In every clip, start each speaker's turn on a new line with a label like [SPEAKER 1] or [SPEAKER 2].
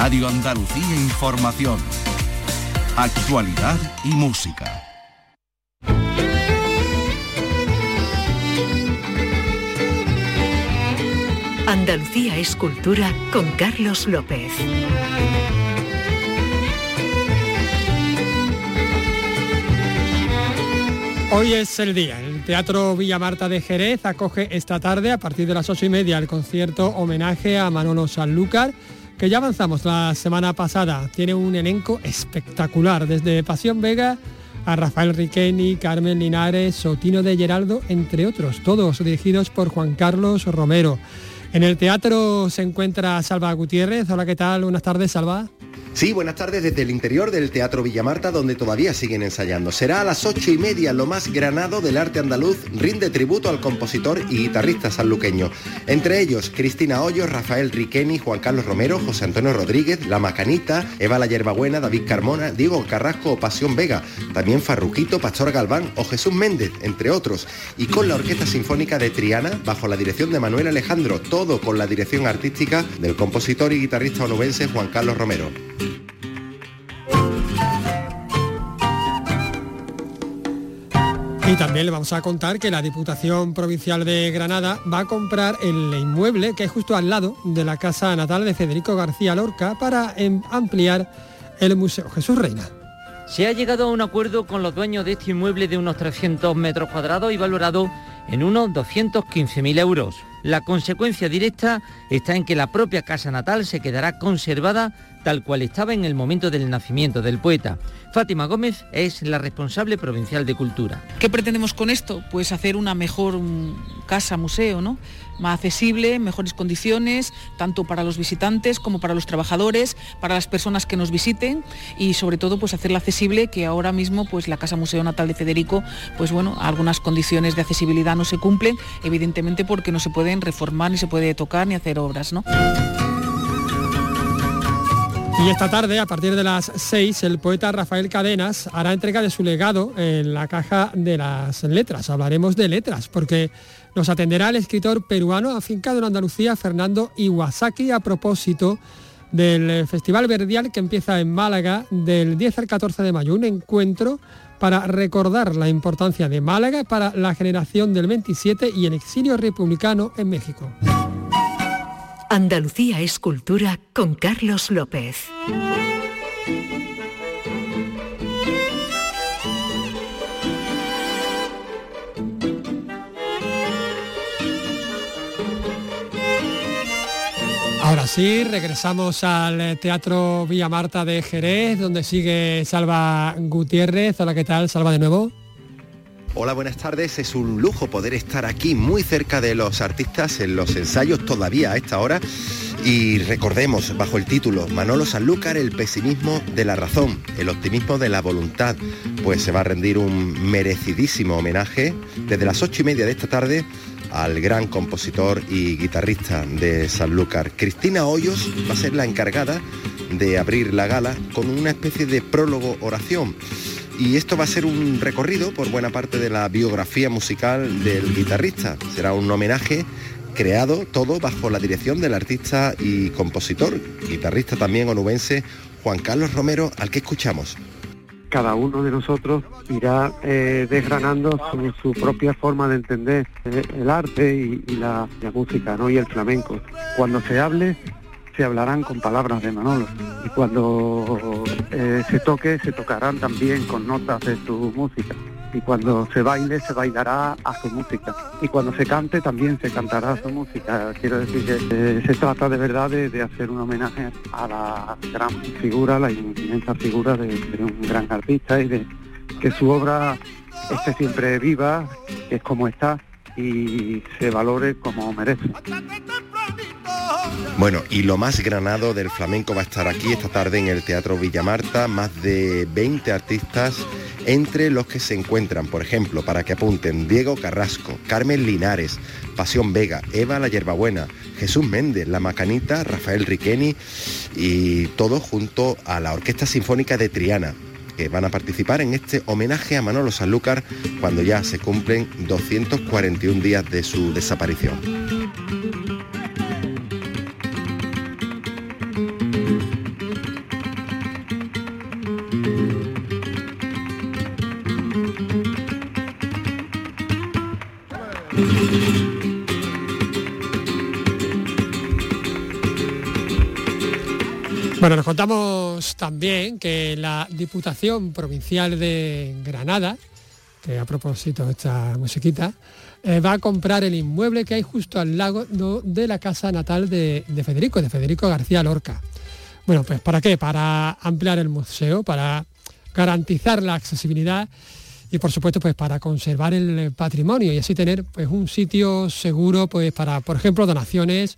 [SPEAKER 1] Radio Andalucía Información. Actualidad y música.
[SPEAKER 2] Andalucía Escultura con Carlos López.
[SPEAKER 3] Hoy es el día. El Teatro Villa Marta de Jerez acoge esta tarde, a partir de las ocho y media, el concierto homenaje a Manolo Sanlúcar, que ya avanzamos la semana pasada. Tiene un elenco espectacular, desde Pasión Vega a Rafael Riqueni, Carmen Linares, Sotino de Geraldo, entre otros, todos dirigidos por Juan Carlos Romero. En el teatro se encuentra Salva Gutiérrez. Hola, ¿qué tal? Buenas tardes, Salva.
[SPEAKER 4] Sí, buenas tardes desde el interior del Teatro Villamarta, donde todavía siguen ensayando. Será a las ocho y media lo más granado del arte andaluz, rinde tributo al compositor y guitarrista sanluqueño. Entre ellos, Cristina Hoyos, Rafael Riqueni, Juan Carlos Romero, José Antonio Rodríguez, La Macanita, Eva La Yerbabuena, David Carmona, Diego Carrasco o Pasión Vega, también Farruquito, Pastor Galván o Jesús Méndez, entre otros. Y con la Orquesta Sinfónica de Triana, bajo la dirección de Manuel Alejandro, todo con la dirección artística del compositor y guitarrista onubense Juan Carlos Romero.
[SPEAKER 3] Y también le vamos a contar que la Diputación Provincial de Granada va a comprar el inmueble que es justo al lado de la casa natal de Federico García Lorca para em, ampliar el Museo Jesús Reina.
[SPEAKER 5] Se ha llegado a un acuerdo con los dueños de este inmueble de unos 300 metros cuadrados y valorado en unos 215.000 euros. La consecuencia directa está en que la propia casa natal se quedará conservada tal cual estaba en el momento del nacimiento del poeta. Fátima Gómez es la responsable provincial de Cultura.
[SPEAKER 6] ¿Qué pretendemos con esto? Pues hacer una mejor mm, casa museo, ¿no? Más accesible, mejores condiciones, tanto para los visitantes como para los trabajadores, para las personas que nos visiten y sobre todo pues hacerla accesible que ahora mismo pues la Casa Museo Natal de Federico, pues bueno, algunas condiciones de accesibilidad no se cumplen, evidentemente porque no se pueden reformar, ni se puede tocar, ni hacer obras, ¿no?
[SPEAKER 3] Y esta tarde, a partir de las 6, el poeta Rafael Cadenas hará entrega de su legado en la caja de las letras. Hablaremos de letras, porque nos atenderá el escritor peruano afincado en Andalucía, Fernando Iwasaki, a propósito del Festival Verdial que empieza en Málaga del 10 al 14 de mayo. Un encuentro para recordar la importancia de Málaga para la generación del 27 y el exilio republicano en México.
[SPEAKER 2] Andalucía es cultura con Carlos López.
[SPEAKER 3] Ahora sí, regresamos al Teatro Villa Marta de Jerez, donde sigue Salva Gutiérrez. Hola, ¿qué tal? Salva de nuevo.
[SPEAKER 4] Hola, buenas tardes. Es un lujo poder estar aquí muy cerca de los artistas en los ensayos todavía a esta hora. Y recordemos, bajo el título Manolo Sanlúcar, el pesimismo de la razón, el optimismo de la voluntad, pues se va a rendir un merecidísimo homenaje desde las ocho y media de esta tarde al gran compositor y guitarrista de Sanlúcar. Cristina Hoyos va a ser la encargada de abrir la gala con una especie de prólogo oración. Y esto va a ser un recorrido por buena parte de la biografía musical del guitarrista. Será un homenaje creado todo bajo la dirección del artista y compositor, guitarrista también onubense, Juan Carlos Romero, al que escuchamos
[SPEAKER 7] cada uno de nosotros irá eh, desgranando su, propia forma de entender eh, el arte y, la, la, música ¿no? y el flamenco. Cuando se hable, se hablarán con palabras de Manolo y cuando eh, se toque, se tocarán también con notas de su música y cuando se baile se bailará a su música y cuando se cante también se cantará su música. Quiero decir que eh, se trata de verdad de, hacer un homenaje a la gran figura, la inmensa figura de, un gran artista y de que su obra esté siempre viva, que es como está y se valore como merece.
[SPEAKER 4] Bueno, y lo más granado del flamenco va a estar aquí esta tarde en el Teatro Villamarta, más de 20 artistas, entre los que se encuentran, por ejemplo, para que apunten, Diego Carrasco, Carmen Linares, Pasión Vega, Eva La Yerbabuena, Jesús Méndez, La Macanita, Rafael Riqueni y todo junto a la Orquesta Sinfónica de Triana, que van a participar en este homenaje a Manolo Sanlúcar cuando ya se cumplen 241 días de su desaparición.
[SPEAKER 3] Bueno, nos contamos también que la Diputación Provincial de Granada, que a propósito de esta musiquita, eh, va a comprar el inmueble que hay justo al lado de la casa natal de, de Federico, de Federico García Lorca. Bueno, pues ¿para qué? Para ampliar el museo, para garantizar la accesibilidad y por supuesto pues para conservar el patrimonio y así tener pues un sitio seguro pues para por ejemplo donaciones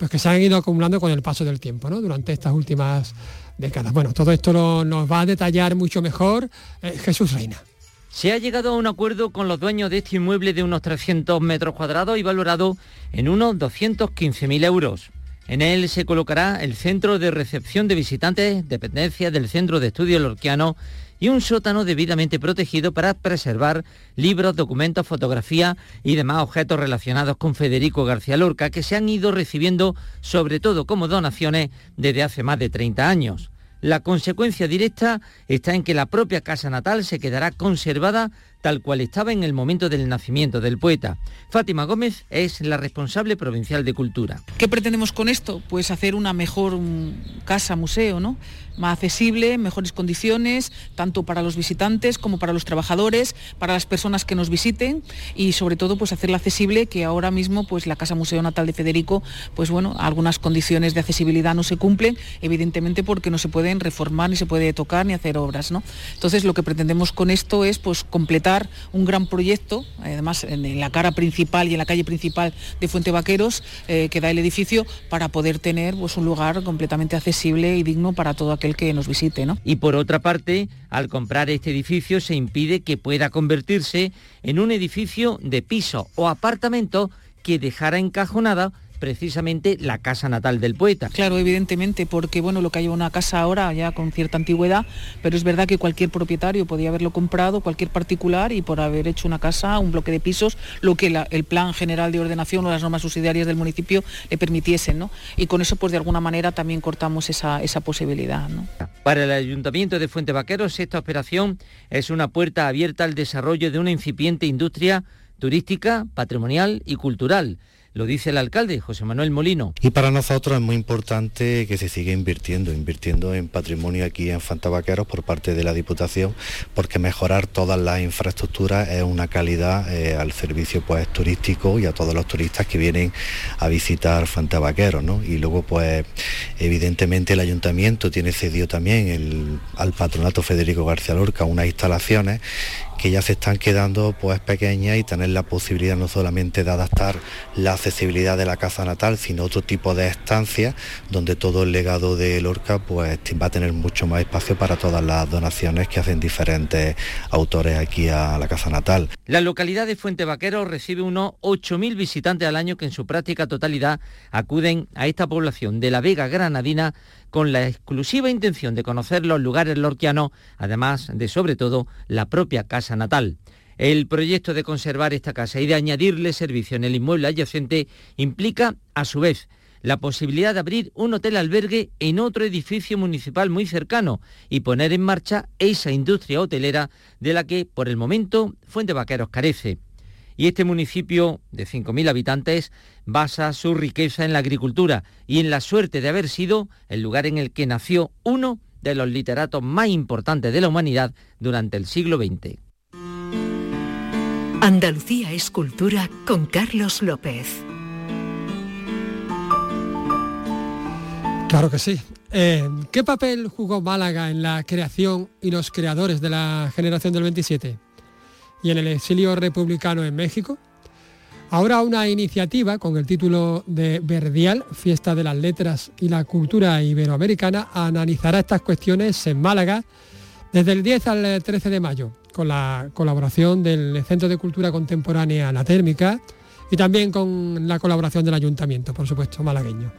[SPEAKER 3] pues que se han ido acumulando con el paso del tiempo, ¿no? Durante estas últimas décadas. Bueno, todo esto lo, nos va a detallar mucho mejor eh, Jesús Reina.
[SPEAKER 5] Se ha llegado a un acuerdo con los dueños de este inmueble de unos 300 metros cuadrados y valorado en unos 215.000 euros. En él se colocará el centro de recepción de visitantes, dependencia del Centro de Estudios Lorquiano y un sótano debidamente protegido para preservar libros, documentos, fotografías y demás objetos relacionados con Federico García Lorca que se han ido recibiendo sobre todo como donaciones desde hace más de 30 años. La consecuencia directa está en que la propia casa natal se quedará conservada tal cual estaba en el momento del nacimiento del poeta. Fátima Gómez es la responsable provincial de Cultura.
[SPEAKER 6] ¿Qué pretendemos con esto? Pues hacer una mejor mm, casa museo, ¿no? más accesible, mejores condiciones, tanto para los visitantes como para los trabajadores, para las personas que nos visiten y sobre todo pues hacerla accesible, que ahora mismo pues la Casa Museo Natal de Federico, pues bueno, algunas condiciones de accesibilidad no se cumplen, evidentemente porque no se pueden reformar, ni se puede tocar, ni hacer obras, ¿no? Entonces lo que pretendemos con esto es pues completar un gran proyecto, además en la cara principal y en la calle principal de Fuente Vaqueros, eh, que da el edificio, para poder tener pues, un lugar completamente accesible y digno para todo aquel que nos visite. ¿no?
[SPEAKER 5] Y por otra parte, al comprar este edificio se impide que pueda convertirse en un edificio de piso o apartamento que dejara encajonada precisamente la casa natal del poeta.
[SPEAKER 6] Claro, evidentemente, porque bueno, lo que hay una casa ahora ya con cierta antigüedad, pero es verdad que cualquier propietario podía haberlo comprado, cualquier particular, y por haber hecho una casa, un bloque de pisos, lo que el plan general de ordenación o las normas subsidiarias del municipio le permitiesen, ¿no? Y con eso, pues de alguna manera también cortamos esa, esa posibilidad. ¿no?
[SPEAKER 5] Para el Ayuntamiento de Fuente Vaqueros, esta operación es una puerta abierta al desarrollo de una incipiente industria turística, patrimonial y cultural lo dice el alcalde, José Manuel Molino.
[SPEAKER 8] Y para nosotros es muy importante que se siga invirtiendo, invirtiendo en patrimonio aquí en Fantabaqueros por parte de la Diputación, porque mejorar todas las infraestructuras es una calidad eh, al servicio pues, turístico y a todos los turistas que vienen a visitar Fantabaqueros. ¿no? Y luego, pues, evidentemente el ayuntamiento tiene cedido también al patronato Federico García Lorca unas instalaciones que ya se están quedando pues pequeñas y tener la posibilidad no solamente de adaptar la accesibilidad de la casa natal, sino otro tipo de estancias donde todo el legado de Lorca pues va a tener mucho más espacio para todas las donaciones que hacen diferentes autores aquí a la casa natal.
[SPEAKER 5] La localidad de Fuente Vaquero recibe unos 8.000 visitantes al año que en su práctica totalidad acuden a esta población de la Vega Granadina con la exclusiva intención de conocer los lugares lorquianos, además de sobre todo la propia casa natal. El proyecto de conservar esta casa y de añadirle servicio en el inmueble adyacente implica, a su vez, la posibilidad de abrir un hotel albergue en otro edificio municipal muy cercano y poner en marcha esa industria hotelera de la que, por el momento, Fuente Vaqueros carece y este municipio de 5.000 habitantes basa su riqueza en la agricultura y en la suerte de haber sido el lugar en el que nació uno de los literatos más importantes de la humanidad durante el siglo XX.
[SPEAKER 2] Andalucía es cultura con Carlos López.
[SPEAKER 3] Claro que sí. Eh, ¿Qué papel jugó Málaga en la creación y los creadores de la generación del 27? Y en el exilio republicano en México. Ahora una iniciativa con el título de Verdial, Fiesta de las Letras y la Cultura Iberoamericana, analizará estas cuestiones en Málaga desde el 10 al 13 de mayo, con la colaboración del Centro de Cultura Contemporánea La Térmica y también con la colaboración del Ayuntamiento, por supuesto, malagueño.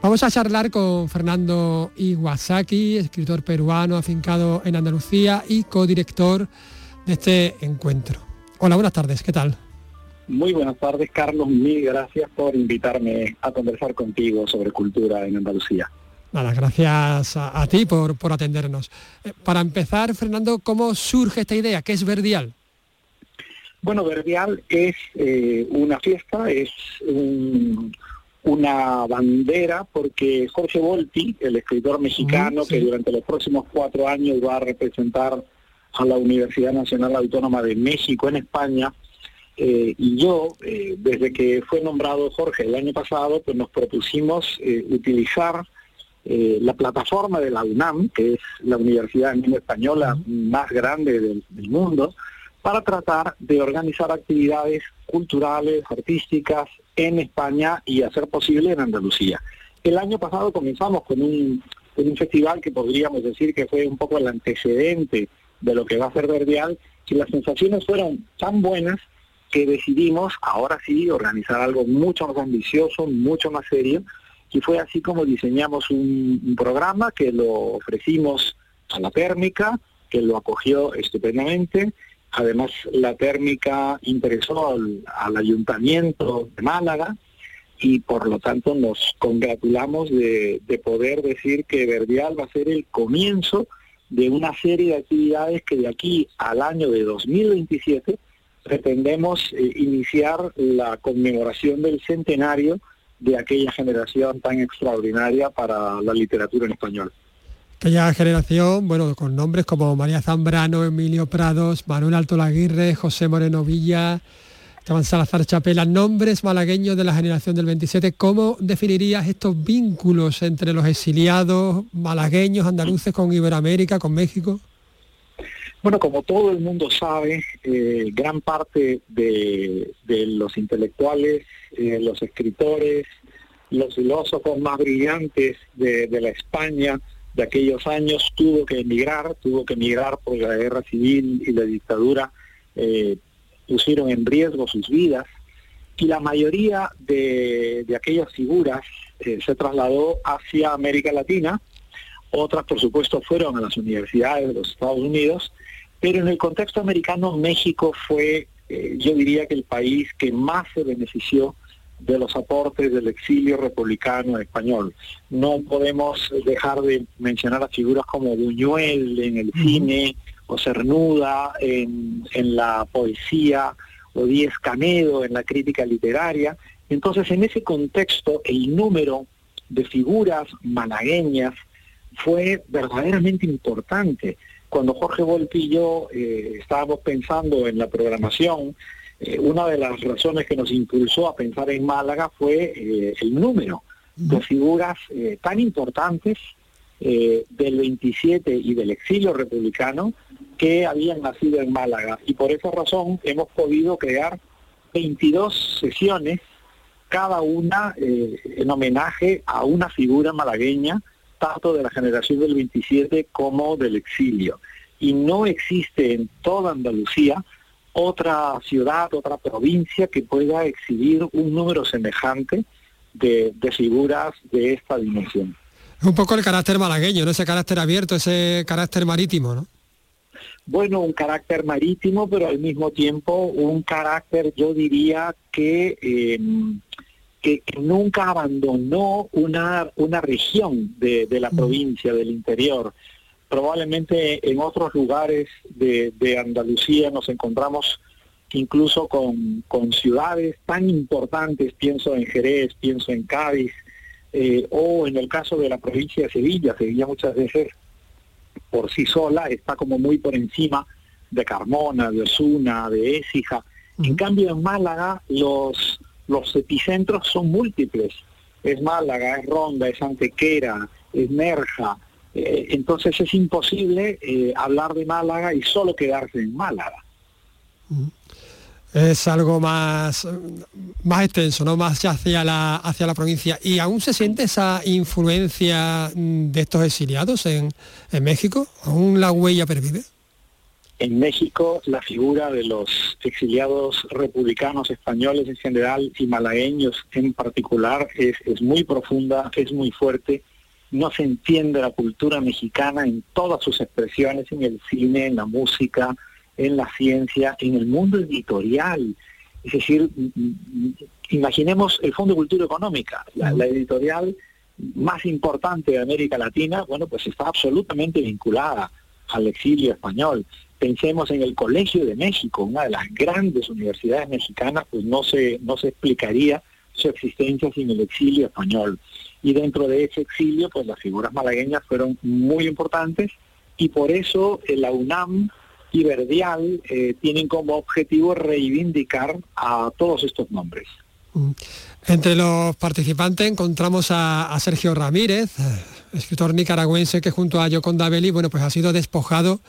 [SPEAKER 3] Vamos a charlar con Fernando Iwasaki, escritor peruano afincado en Andalucía y codirector de este encuentro. Hola, buenas tardes, ¿qué tal?
[SPEAKER 9] Muy buenas tardes, Carlos. Mil gracias por invitarme a conversar contigo sobre cultura en Andalucía.
[SPEAKER 3] Nada, gracias a, ti por, por atendernos. Eh, para empezar, Fernando, ¿cómo surge esta idea? ¿Qué es Verdial?
[SPEAKER 9] Bueno, Verdial es eh, una fiesta, es una bandera, porque Jorge Volpi, el escritor mexicano que durante los próximos cuatro años va a representar a la Universidad Nacional Autónoma de México en España, eh, y yo, eh, desde que fue nombrado Jorge el año pasado, pues nos propusimos utilizar la plataforma de la UNAM, que es la universidad española más grande del mundo, para tratar de organizar actividades culturales, artísticas en España y hacer posible en Andalucía. El año pasado comenzamos con un, festival que podríamos decir que fue un poco el antecedente de lo que va a ser Verdial, y las sensaciones fueron tan buenas que decidimos ahora sí organizar algo mucho más ambicioso, mucho más serio, y fue así como diseñamos un programa que lo ofrecimos a la térmica, que lo acogió estupendamente, Además, la térmica interesó al, ayuntamiento de Málaga y por lo tanto nos congratulamos de, poder decir que Verdial va a ser el comienzo de una serie de actividades que de aquí al año de 2027 pretendemos eh, iniciar la conmemoración del centenario de aquella generación tan extraordinaria para la literatura en español.
[SPEAKER 3] Aquella generación, bueno, con nombres como María Zambrano, Emilio Prados, Manuel Alto Laguirre, José Moreno Villa, Esteban Salazar Chapela, nombres malagueños de la generación del 27. ¿Cómo definirías estos vínculos entre los exiliados malagueños, andaluces con Iberoamérica, con México?
[SPEAKER 9] Bueno, como todo el mundo sabe, eh, gran parte de, los intelectuales, eh, los escritores, los filósofos más brillantes de la España de aquellos años tuvo que emigrar, tuvo que emigrar por la guerra civil y la dictadura eh, pusieron en riesgo sus vidas y la mayoría de, aquellas figuras eh, se trasladó hacia América Latina, otras por supuesto fueron a las universidades de los Estados Unidos, pero en el contexto americano México fue, eh, yo diría que el país que más se benefició de los aportes del exilio republicano español. No podemos dejar de mencionar a figuras como Buñuel en el cine, o Cernuda en, en la poesía, o Díez Canedo en la crítica literaria. Entonces, en ese contexto, el número de figuras malagueñas fue verdaderamente importante. Cuando Jorge Volpi y yo eh, estábamos pensando en la programación, eh, una de las razones que nos impulsó a pensar en Málaga fue eh, el número de figuras tan importantes del 27 y del exilio republicano que habían nacido en Málaga. Y por esa razón hemos podido crear 22 sesiones, cada una en homenaje a una figura malagueña, tanto de la generación del 27 como del exilio. Y no existe en toda Andalucía otra ciudad, otra provincia que pueda exhibir un número semejante de, figuras de esta dimensión.
[SPEAKER 3] Un poco el carácter malagueño, ¿no? Ese carácter abierto, ese carácter marítimo, ¿no?
[SPEAKER 9] Bueno, un carácter marítimo, pero al mismo tiempo un carácter, yo diría, que, em, que, nunca abandonó una, una región de, de la provincia, del interior probablemente en otros lugares de, Andalucía nos encontramos incluso con, ciudades tan importantes, pienso en Jerez, pienso en Cádiz, eh, o en el caso de la provincia de Sevilla, Sevilla muchas veces por sí sola está como muy por encima de Carmona, de Osuna, de Écija. En cambio en Málaga los, los epicentros son múltiples. Es Málaga, es Ronda, es Antequera, es Nerja, eh, entonces es imposible eh, hablar de Málaga y solo quedarse en Málaga.
[SPEAKER 3] Es algo más, más extenso, ¿no? Más hacia la, hacia la provincia. ¿Y aún se siente esa influencia mm, de estos exiliados en, en México? ¿Aún la huella pervive?
[SPEAKER 9] En México la figura de los exiliados republicanos españoles en general y malagueños en particular es, es muy profunda, es muy fuerte no se entiende la cultura mexicana en todas sus expresiones, en el cine, en la música, en la ciencia, en el mundo editorial. Es decir, imaginemos el Fondo de Cultura Económica, la, editorial más importante de América Latina, bueno, pues está absolutamente vinculada al exilio español. Pensemos en el Colegio de México, una de las grandes universidades mexicanas, pues no se, no se explicaría su existencia sin el exilio español. Y dentro de ese exilio, pues las figuras malagueñas fueron muy importantes y por eso eh, la UNAM y Verdial eh, tienen como objetivo reivindicar a todos estos nombres.
[SPEAKER 3] Mm. Entre los participantes encontramos a, Sergio Ramírez, eh, escritor nicaragüense que junto a Yoconda Belli, bueno, pues ha sido despojado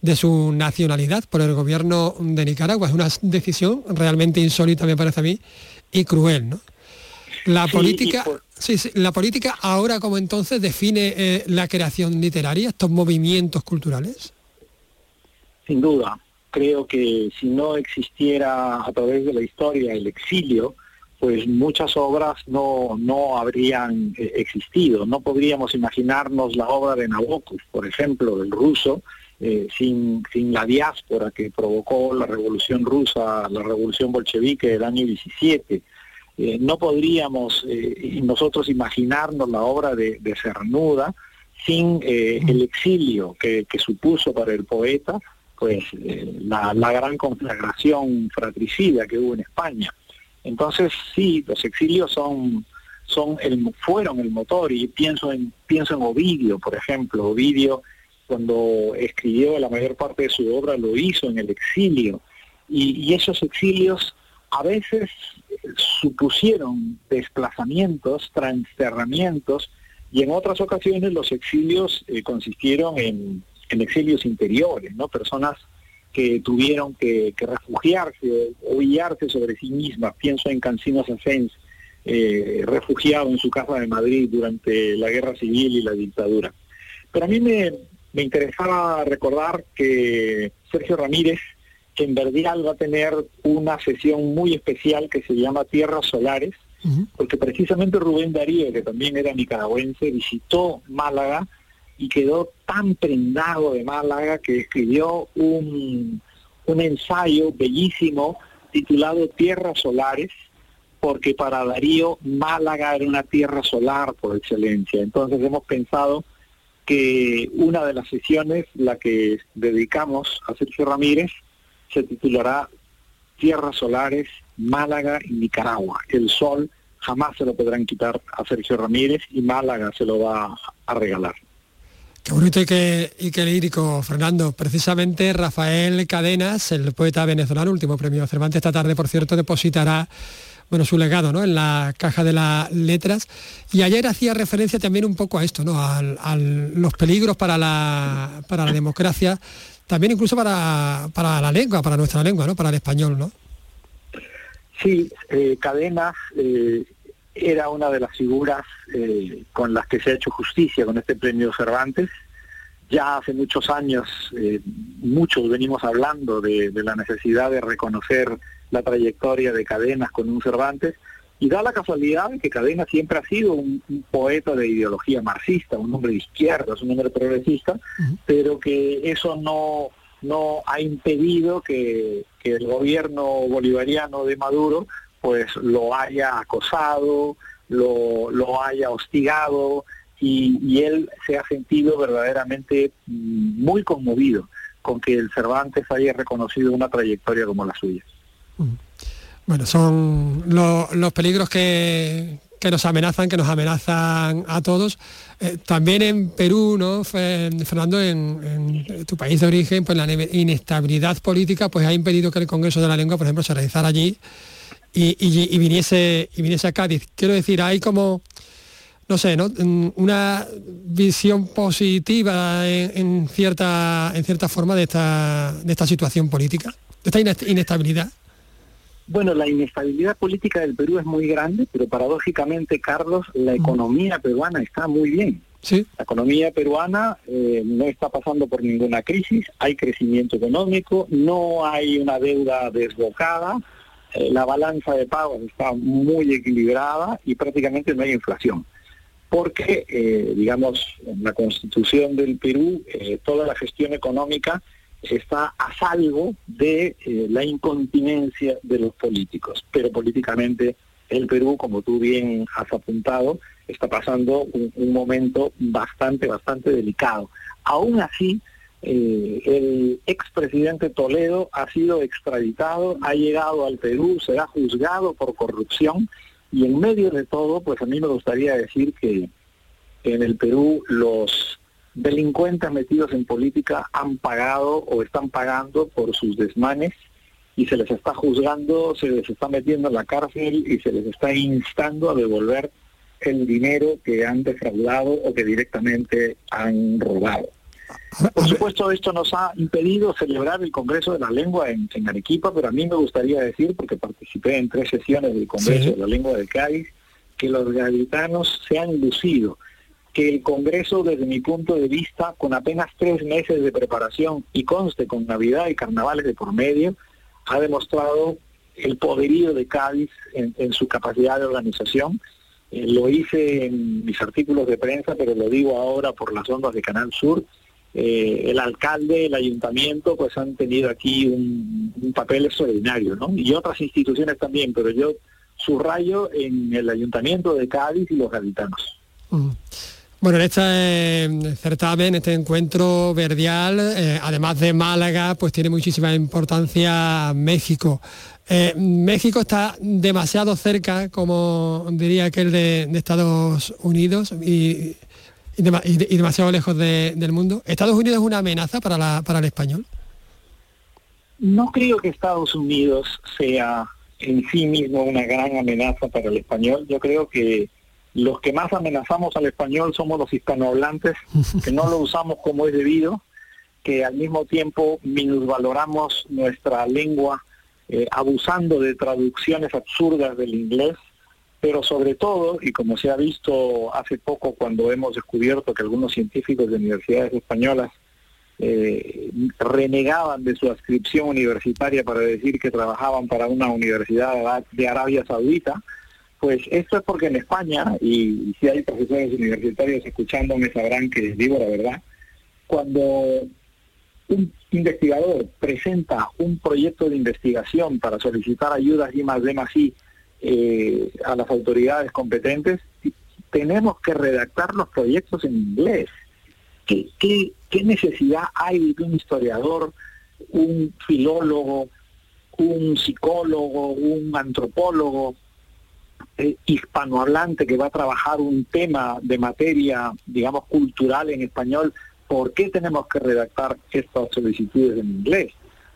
[SPEAKER 3] de su nacionalidad por el gobierno de Nicaragua. Es una decisión realmente insólita, me parece a mí, y cruel, ¿no? La política, sí, la política ahora como entonces define eh, la creación literaria, estos movimientos culturales.
[SPEAKER 9] Sin duda, creo que si no existiera a través de la historia el exilio, pues muchas obras no, no habrían eh, existido. No podríamos imaginarnos la obra de Nabokov, por ejemplo, del ruso, eh, sin, sin la diáspora que provocó la revolución rusa, la revolución bolchevique del año 17. Eh, no podríamos nosotros imaginarnos la obra de, Cernuda sin el exilio que, que, supuso para el poeta pues la, la gran conflagración fratricida que hubo en España. Entonces, sí, los exilios son, son el, fueron el motor y pienso en, pienso en Ovidio, por ejemplo. Ovidio, cuando escribió la mayor parte de su obra, lo hizo en el exilio. Y, esos exilios a veces supusieron desplazamientos, transterramientos, y en otras ocasiones los exilios eh, consistieron en, en, exilios interiores, ¿no? Personas que tuvieron que, refugiarse o guiarse sobre sí mismas. Pienso en Cancino Safens, eh, refugiado en su casa de Madrid durante la guerra civil y la dictadura. Pero a mí me, interesaba recordar que Sergio Ramírez, que en Verdial va a tener una sesión muy especial que se llama Tierras Solares, porque precisamente Rubén Darío, que también era nicaragüense, visitó Málaga y quedó tan prendado de Málaga que escribió un, un ensayo bellísimo titulado Tierras Solares, porque para Darío Málaga era una tierra solar por excelencia. Entonces hemos pensado que una de las sesiones, la que dedicamos a Sergio Ramírez, se titulará Tierras Solares, Málaga y Nicaragua. El sol jamás se lo podrán quitar a Sergio Ramírez y Málaga se lo va a regalar.
[SPEAKER 3] Qué bonito y qué, y lírico, Fernando. Precisamente Rafael Cadenas, el poeta venezolano, último premio Cervantes esta tarde, por cierto, depositará bueno, su legado ¿no? en la caja de las letras. Y ayer hacía referencia también un poco a esto, ¿no? a, los peligros para la, para la democracia, también incluso para, para, la lengua, para nuestra lengua, ¿no? para el español. ¿no?
[SPEAKER 9] Sí, eh, Cadenas eh, era una de las figuras eh, con las que se ha hecho justicia con este premio Cervantes. Ya hace muchos años, eh, muchos venimos hablando de, la necesidad de reconocer la trayectoria de Cadenas con un Cervantes, y da la casualidad que Cadenas siempre ha sido un, poeta de ideología marxista, un hombre de izquierda, un hombre progresista, pero que eso no, no ha impedido que, que el gobierno bolivariano de Maduro pues lo haya acosado, lo, lo haya hostigado y, él se ha sentido verdaderamente mm, muy conmovido con que el Cervantes haya reconocido una trayectoria como la suya.
[SPEAKER 3] Bueno, son los peligros que, nos amenazan, que nos amenazan a todos. Eh, también en Perú, ¿no, Fernando, en, en, tu país de origen, pues la inestabilidad política pues ha impedido que el Congreso de la Lengua, por ejemplo, se realizara allí y, viniese, y viniese a Cádiz. Quiero decir, hay como, no sé, ¿no? una visión positiva en, cierta, en cierta forma de esta, de esta situación política, de esta inestabilidad.
[SPEAKER 9] Bueno, la inestabilidad política del Perú es muy grande, pero paradójicamente, Carlos, la economía peruana está muy bien.
[SPEAKER 3] ¿Sí?
[SPEAKER 9] La economía peruana eh, no está pasando por ninguna crisis, hay crecimiento económico, no hay una deuda desbocada, eh, la balanza de pagos está muy equilibrada y prácticamente no hay inflación. Porque, eh, digamos, en la constitución del Perú, eh, toda la gestión económica está a salvo de la incontinencia de los políticos. Pero políticamente el Perú, como tú bien has apuntado, está pasando un, un momento bastante, bastante delicado. Aún así, eh, el expresidente Toledo ha sido extraditado, ha llegado al Perú, será juzgado por corrupción y en medio de todo, pues a mí me gustaría decir que en el Perú los delincuentes metidos en política han pagado o están pagando por sus desmanes y se les está juzgando, se les está metiendo en la cárcel y se les está instando a devolver el dinero que han defraudado o que directamente han robado. Por supuesto, esto nos ha impedido celebrar el Congreso de la Lengua en, Arequipa, pero a mí me gustaría decir, porque participé en tres sesiones del Congreso de la Lengua de Cádiz, que los gaditanos se han lucido, que el Congreso, desde mi punto de vista, con apenas tres meses de preparación y conste con Navidad y carnavales de por medio, ha demostrado el poderío de Cádiz en, su capacidad de organización. Eh, lo hice en mis artículos de prensa, pero lo digo ahora por las ondas de Canal Sur eh, el alcalde, el ayuntamiento, pues han tenido aquí un, papel extraordinario, ¿no? Y otras instituciones también, pero yo subrayo en el ayuntamiento de Cádiz y los gaditanos.
[SPEAKER 3] Mm. Bueno, en este certamen, este encuentro verdial, eh, además de Málaga, pues tiene muchísima importancia México. Eh, México está demasiado cerca, como diría aquel de, de Estados Unidos, y y, demasiado lejos del mundo. ¿Estados Unidos es una amenaza para, la, para el español?
[SPEAKER 9] No creo que Estados Unidos sea en sí mismo una gran amenaza para el español. Yo creo que los que más amenazamos al español somos los hispanohablantes, que no lo usamos como es debido, que al mismo tiempo minusvaloramos nuestra lengua eh, abusando de traducciones absurdas del inglés pero sobre todo, y como se ha visto hace poco cuando hemos descubierto que algunos científicos de universidades españolas eh, renegaban de su adscripción universitaria para decir que trabajaban para una universidad de Arabia Saudita, pues esto es porque en España, y, si hay profesores universitarios escuchándome sabrán que digo la verdad, cuando un investigador presenta un proyecto de investigación para solicitar ayudas y más de más y eh, a las autoridades competentes, tenemos que redactar los proyectos en inglés. ¿Qué, qué, necesidad hay de un historiador, un filólogo, un psicólogo, un antropólogo eh, hispanohablante que va a trabajar un tema de materia, digamos, cultural en español? ¿Por qué tenemos que redactar estas solicitudes en inglés?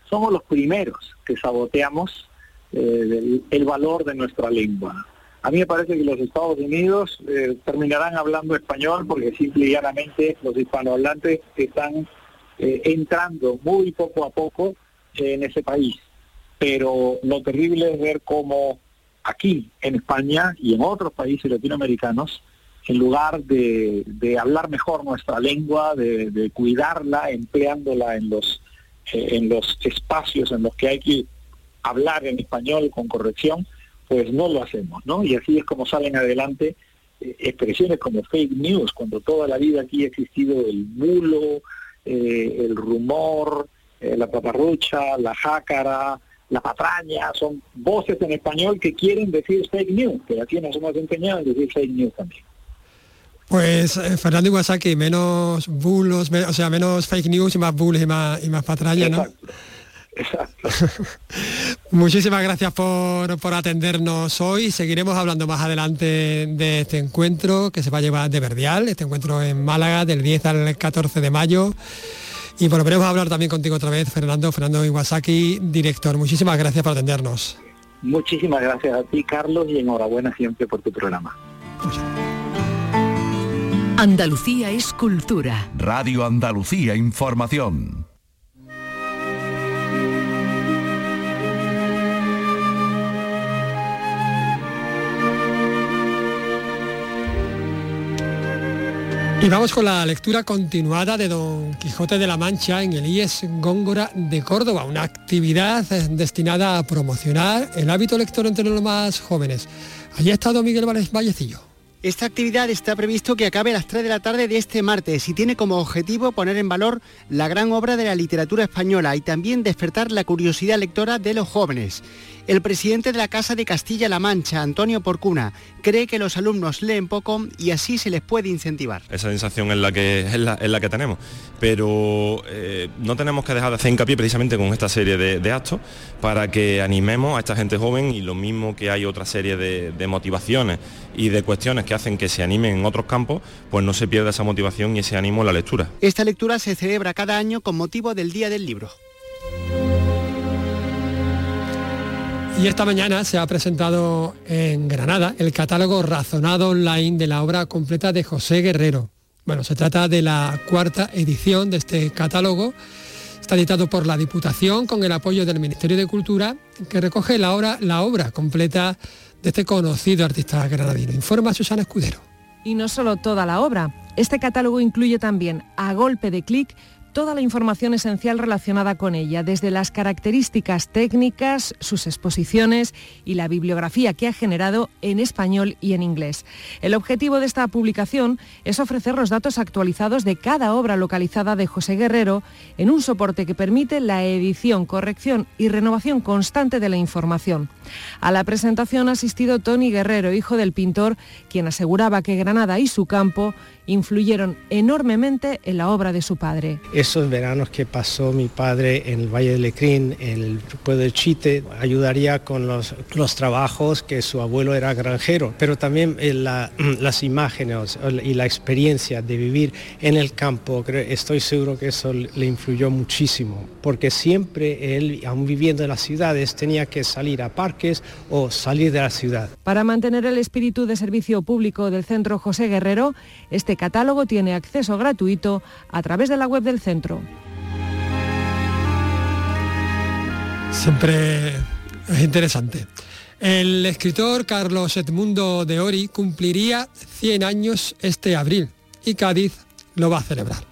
[SPEAKER 9] Somos los primeros que saboteamos eh, el, valor de nuestra lengua. A mí me parece que los Estados Unidos eh, terminarán hablando español porque simple y llanamente los hispanohablantes están eh, entrando muy poco a poco en ese país. Pero lo terrible es ver cómo aquí en España y en otros países latinoamericanos, en lugar de, hablar mejor nuestra lengua, de, cuidarla, empleándola en los, en los espacios en los que hay que hablar en español con corrección, pues no lo hacemos, ¿no? Y así es como salen adelante eh, expresiones como fake news, cuando toda la vida aquí ha existido el bulo, eh, el rumor, eh, la paparrucha, la jácara, la patraña, son voces en español que quieren decir fake news, pero aquí nos hemos empeñado en decir fake news también.
[SPEAKER 3] Pues Fernando Iwasaki, menos bulos, o sea, menos fake news y más bulos y más, y más patraña, ¿no?
[SPEAKER 9] Exacto.
[SPEAKER 3] Muchísimas gracias por, por, atendernos hoy. Seguiremos hablando más adelante de este encuentro que se va a llevar de Verdial, este encuentro en Málaga del 10 al 14 de mayo. Y volveremos a hablar también contigo otra vez, Fernando, Fernando Iwasaki, director. Muchísimas gracias por atendernos.
[SPEAKER 9] Muchísimas gracias a ti, Carlos, y enhorabuena siempre por tu programa.
[SPEAKER 2] Andalucía es cultura.
[SPEAKER 1] Radio Andalucía Información.
[SPEAKER 3] Y vamos con la lectura continuada de Don Quijote de la Mancha en el IES Góngora de Córdoba, una actividad destinada a promocionar el hábito lector entre los más jóvenes. Allí ha estado Miguel Vallecillo.
[SPEAKER 10] Esta actividad está previsto que acabe a las 3 de la tarde de este martes y tiene como objetivo poner en valor la gran obra de la literatura española y también despertar la curiosidad lectora de los jóvenes. El presidente de la Casa de Castilla-La Mancha, Antonio Porcuna, cree que los alumnos leen poco y así se les puede incentivar.
[SPEAKER 11] Esa sensación es la que, es la, que tenemos, pero eh, no tenemos que dejar de hacer hincapié precisamente con esta serie de, actos para que animemos a esta gente joven y lo mismo que hay otra serie de, de motivaciones y de cuestiones que hacen que se animen en otros campos, pues no se pierda esa motivación y ese ánimo en la lectura.
[SPEAKER 10] Esta lectura se celebra cada año con motivo del Día del Libro.
[SPEAKER 3] Y esta mañana se ha presentado en Granada el catálogo razonado online de la obra completa de José Guerrero. Bueno, se trata de la cuarta edición de este catálogo. Está editado por la Diputación con el apoyo del Ministerio de Cultura, que recoge la obra, la obra completa de este conocido artista granadino. Informa Susana Escudero.
[SPEAKER 12] Y no solo toda la obra. Este catálogo incluye también, a golpe de clic, toda la información esencial relacionada con ella, desde las características técnicas, sus exposiciones y la bibliografía que ha generado en español y en inglés. El objetivo de esta publicación es ofrecer los datos actualizados de cada obra localizada de José Guerrero en un soporte que permite la edición, corrección y renovación constante de la información. A la presentación ha asistido Tony Guerrero, hijo del pintor, quien aseguraba que Granada y su campo influyeron enormemente en la obra de su padre.
[SPEAKER 13] Esos veranos que pasó mi padre en el Valle de Lecrín, en el pueblo de Chite, ayudaría con los, los trabajos que su abuelo era granjero, pero también eh, las imágenes y la experiencia de vivir en el campo, estoy seguro que eso le influyó muchísimo, porque siempre él, aún viviendo en las ciudades, tenía que salir a parques o salir de la ciudad.
[SPEAKER 12] Para mantener el espíritu de servicio público del Centro José Guerrero, este catálogo tiene acceso gratuito a través de la web del centro.
[SPEAKER 3] Siempre es interesante. El escritor Carlos Edmundo de Ori cumpliría 100 años este abril y Cádiz lo va a celebrar.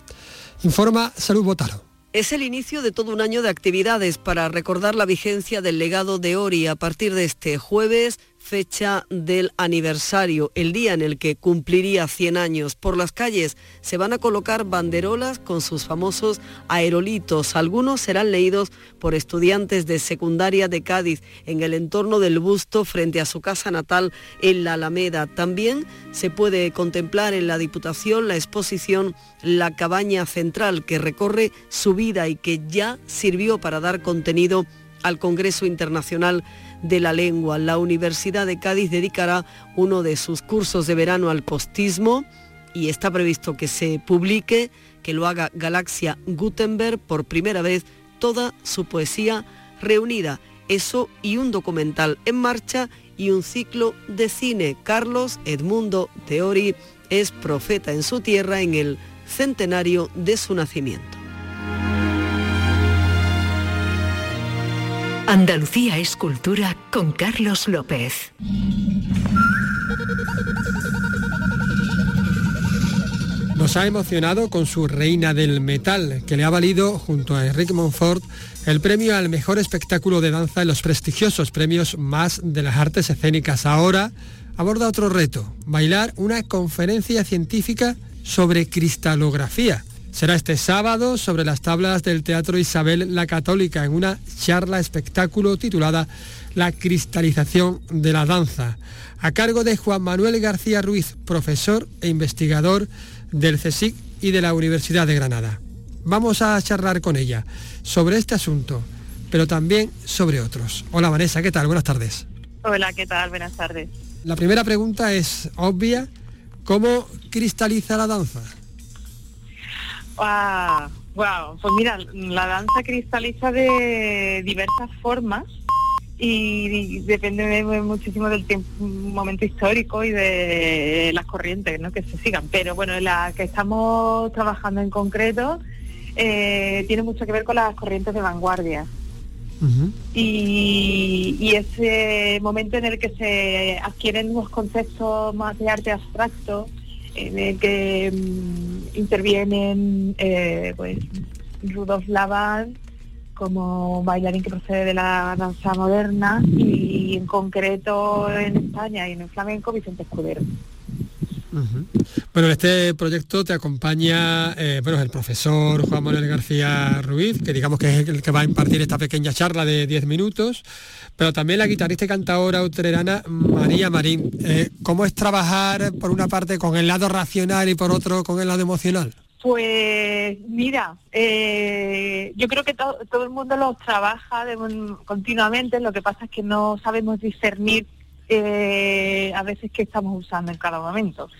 [SPEAKER 3] Informa Salud Botaro.
[SPEAKER 14] Es el inicio de todo un año de actividades para recordar la vigencia del legado de Ori a partir de este jueves fecha del aniversario, el día en el que cumpliría 100 años. Por las calles se van a colocar banderolas con sus famosos aerolitos. Algunos serán leídos por estudiantes de secundaria de Cádiz en el entorno del busto frente a su casa natal en la Alameda. También se puede contemplar en la Diputación la exposición La Cabaña Central que recorre su vida y que ya sirvió para dar contenido al Congreso Internacional de la Lengua. La Universidad de Cádiz dedicará uno de sus cursos de verano al postismo y está previsto que se publique, que lo haga Galaxia Gutenberg por primera vez, toda su poesía reunida. Eso y un documental en marcha y un ciclo de cine. Carlos Edmundo Teori es profeta en su tierra en el centenario de su nacimiento.
[SPEAKER 2] Andalucía es cultura con Carlos López.
[SPEAKER 3] Nos ha emocionado con su Reina del Metal, que le ha valido, junto a Enrique Monfort, el premio al mejor espectáculo de danza en los prestigiosos premios más de las artes escénicas. Ahora aborda otro reto, bailar una conferencia científica sobre cristalografía será este sábado sobre las tablas del Teatro Isabel la Católica en una charla espectáculo titulada La cristalización de la danza, a cargo de Juan Manuel García Ruiz, profesor e investigador del CSIC y de la Universidad de Granada. Vamos a charlar con ella sobre este asunto, pero también sobre otros. Hola Vanessa, ¿qué tal? Buenas tardes.
[SPEAKER 15] Hola, ¿qué tal? Buenas tardes.
[SPEAKER 3] La primera pregunta es obvia. ¿Cómo cristaliza la danza?
[SPEAKER 15] Ah, wow, pues mira, la danza cristaliza de diversas formas y depende muchísimo del tiempo, momento histórico y de las corrientes que se sigan. Pero bueno, la que estamos trabajando en concreto eh, tiene mucho que ver con las corrientes de vanguardia. y, y, ese momento en el que se adquieren unos conceptos más de arte abstracto en el que mm, intervienen eh, pues Rudolf Laban como bailarín que procede de la danza moderna y en concreto en España y en el flamenco Vicente Escudero.
[SPEAKER 3] Bueno, en este proyecto te acompaña eh, bueno, el profesor Juan Manuel García Ruiz, que digamos que es el que va a impartir esta pequeña charla de 10 minutos, pero también la guitarrista y cantadora utrerana María Marín. Eh, ¿Cómo es trabajar por una parte con el lado racional y por otro con el lado emocional?
[SPEAKER 15] Pues mira, eh, yo creo que todo el mundo los trabaja continuamente, lo que pasa es que no sabemos discernir a veces que estamos usando en cada momento.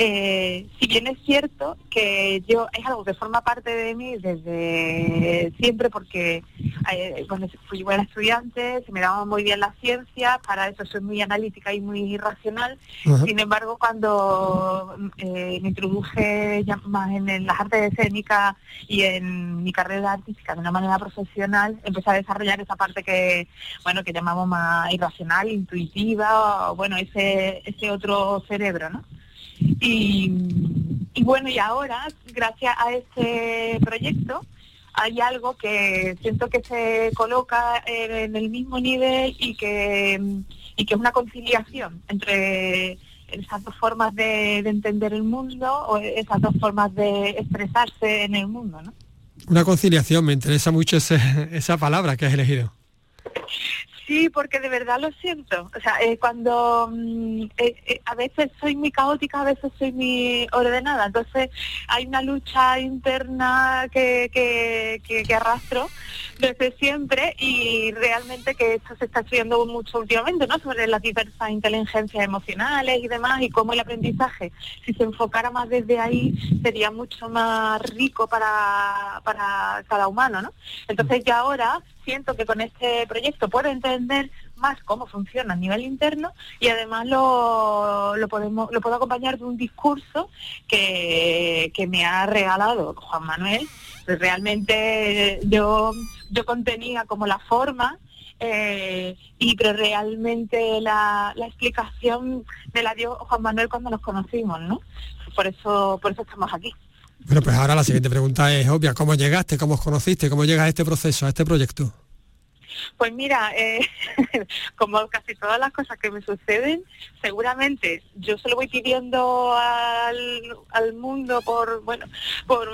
[SPEAKER 15] Eh, si bien es cierto que yo es algo que forma parte de mí desde siempre porque eh, cuando fui buena estudiante, se me daba muy bien la ciencia, para eso soy muy analítica y muy racional. Sin embargo, cuando eh, me introduje ya más en, las artes escénicas y en mi carrera artística de una manera profesional, empecé a desarrollar esa parte que bueno que llamamos más irracional, intuitiva, o, bueno ese ese otro cerebro, ¿no? Y, bueno, y ahora, gracias a este proyecto, hay algo que siento que se coloca en el mismo nivel y que, y que es una conciliación entre esas dos formas de, entender el mundo o esas dos formas de expresarse en el mundo, ¿no?
[SPEAKER 3] Una conciliación, me interesa mucho esa palabra que has elegido.
[SPEAKER 15] Sí, porque de verdad lo siento. O sea, eh, cuando mm, eh, eh, a veces soy muy caótica, a veces soy muy ordenada. Entonces hay una lucha interna que, que, que, arrastro desde siempre y realmente que esto se está estudiando mucho últimamente, ¿no? Sobre las diversas inteligencias emocionales y demás y cómo el aprendizaje, si se enfocara más desde ahí, sería mucho más rico para, para cada humano, ¿no? Entonces ya ahora siento que con este proyecto puedo entender más cómo funciona a nivel interno y además lo, lo podemos lo puedo acompañar de un discurso que, me ha regalado Juan Manuel. Realmente yo, yo contenía como la forma eh, y pero realmente la, la, explicación me la dio Juan Manuel cuando nos conocimos, ¿no? Por eso, por eso estamos aquí.
[SPEAKER 3] Bueno, pues ahora la siguiente pregunta es obvia. ¿Cómo llegaste? ¿Cómo os conociste? ¿Cómo llegas a este proceso, a este proyecto?
[SPEAKER 15] Pues mira, eh, como casi todas las cosas que me suceden, seguramente yo se lo voy pidiendo al, mundo por, bueno, por,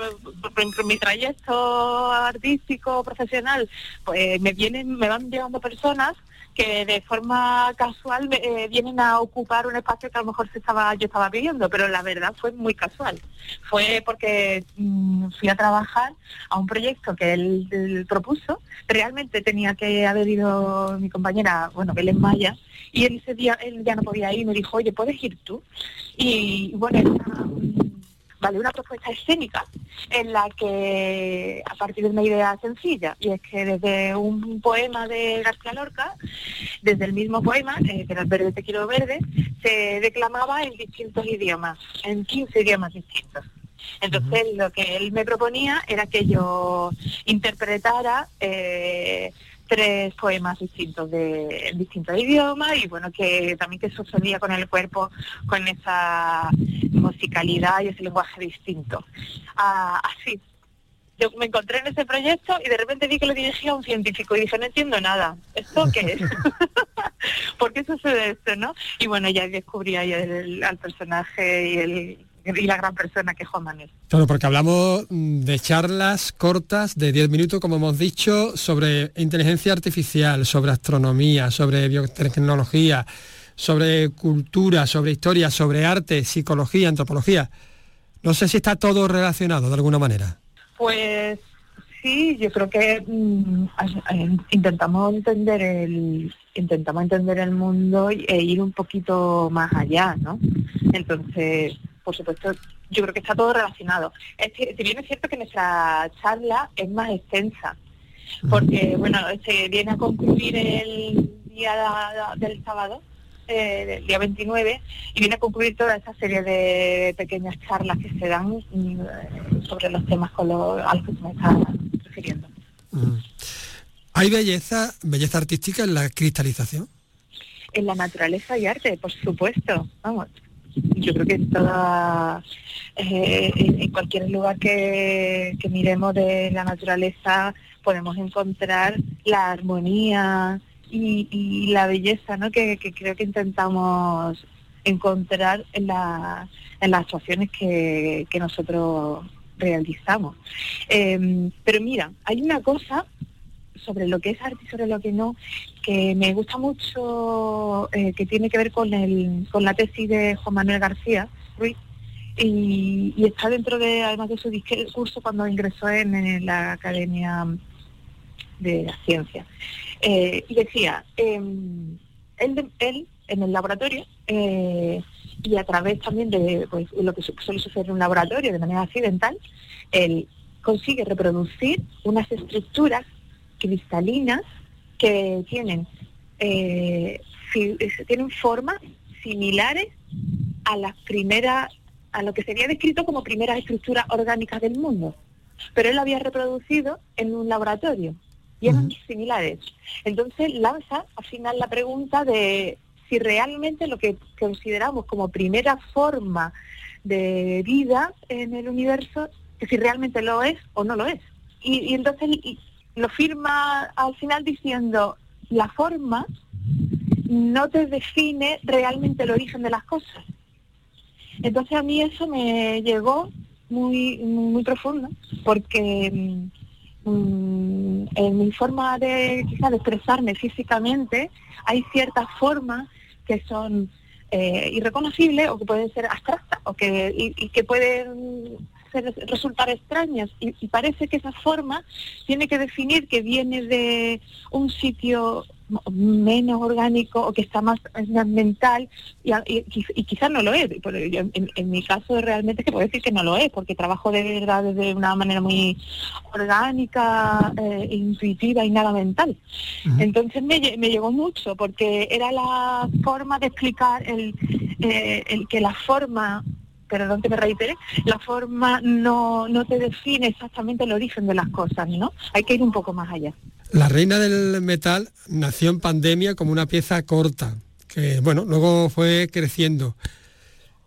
[SPEAKER 15] mi trayecto artístico, profesional, pues me vienen, me van llegando personas que de forma casual eh, vienen a ocupar un espacio que a lo mejor se estaba, yo estaba pidiendo, pero la verdad fue muy casual. Fue porque mm, fui a trabajar a un proyecto que él, propuso. Realmente tenía que haber ido mi compañera, bueno, Belén Maya, y en ese día él ya no podía ir, me dijo, oye, ¿puedes ir tú? Y bueno, ¿vale? Una propuesta escénica en la que, a partir de una idea sencilla, y es que desde un poema de García Lorca, desde el mismo poema, eh, el verde te quiero verde, se declamaba en distintos idiomas, en 15 idiomas distintos. Entonces lo que él me proponía era que yo interpretara eh, tres poemas distintos de distintos idiomas y bueno que también que sucedía con el cuerpo con esa musicalidad y ese lenguaje distinto. Ah, así. Yo me encontré en ese proyecto y de repente vi que lo dirigía un científico y dije no entiendo nada. Esto qué es ¿por qué sucede esto no? y bueno ya descubrí ahí al personaje y el y la gran persona que es Juan Manuel.
[SPEAKER 3] Claro, porque hablamos mm, de charlas cortas de 10 minutos, como hemos dicho, sobre inteligencia artificial, sobre astronomía, sobre biotecnología, sobre cultura, sobre historia, sobre arte, psicología, antropología. No sé si está todo relacionado de alguna manera.
[SPEAKER 15] Pues sí, yo creo que mm, intentamos entender el intentamos entender el mundo e ir un poquito más allá, ¿no? Entonces, por supuesto, yo creo que está todo relacionado. si bien es cierto que nuestra charla es más extensa, porque, bueno, se viene a concluir el día del sábado, eh, el día 29, y viene a concluir toda esa serie de pequeñas charlas que se dan mm, sobre los temas con los, a los que se me está refiriendo.
[SPEAKER 3] ¿Hay belleza, belleza artística en la cristalización?
[SPEAKER 15] En la naturaleza y arte, por supuesto. Vamos, yo creo que en eh, en cualquier lugar que, miremos de la naturaleza podemos encontrar la armonía y, la belleza ¿no? que, creo que intentamos encontrar en, la- en las actuaciones que, que nosotros realizamos. Em, pero mira, hay una cosa sobre lo que es arte y sobre lo que no, que me gusta mucho, eh, que tiene que ver con, el, con la tesis de Juan Manuel García Ruiz, y, está dentro de, además de su discurso cuando ingresó en, la Academia de la Ciencia. Eh, y decía, em, él, él en el laboratorio, eh, y a través también de pues, lo que su- suele suceder en un laboratorio de manera accidental, él consigue reproducir unas estructuras cristalinas que tienen, eh, tienen formas similares a las primeras, a lo que sería descrito como primeras estructuras orgánicas del mundo. Pero él lo había reproducido en un laboratorio y eran similares. Entonces lanza al final la pregunta de si realmente lo que consideramos como primera forma de vida en el universo, que si realmente lo es o no lo es. Y, y entonces y lo firma al final diciendo, la forma no te define realmente el origen de las cosas. Entonces a mí eso me llegó muy, muy, profundo, porque mm, mm, en mi forma de quizá de expresarme físicamente hay ciertas formas que son eh, irreconocibles o que pueden ser abstractas o que, y que pueden resultar extrañas y, y parece que esa forma tiene que definir que viene de un sitio menos orgánico o que está más, más mental y, quizás no lo es. Pero yo, en, en mi caso realmente que puedo decir que no lo es porque trabajo de verdad desde una manera muy orgánica, eh, intuitiva y nada mental. Entonces me, me llegó mucho porque era la forma de explicar el, eh, el que la forma, perdón que me reitere, la forma no, no te define exactamente el origen de las cosas, ¿no? Hay que ir un poco más allá.
[SPEAKER 3] La reina del metal nació en pandemia como una pieza corta, que bueno, luego fue creciendo.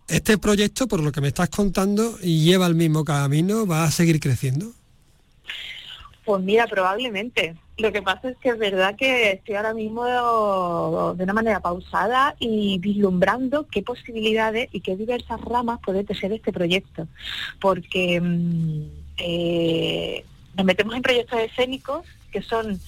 [SPEAKER 3] Este proyecto, por lo que me estás contando, lleva el mismo camino, va a seguir creciendo.
[SPEAKER 15] Pues mira, probablemente. Lo que pasa es que es verdad que estoy ahora mismo de una manera pausada y vislumbrando qué posibilidades y qué diversas ramas puede tener este proyecto. Porque mm, eh, nos metemos en proyectos escénicos que son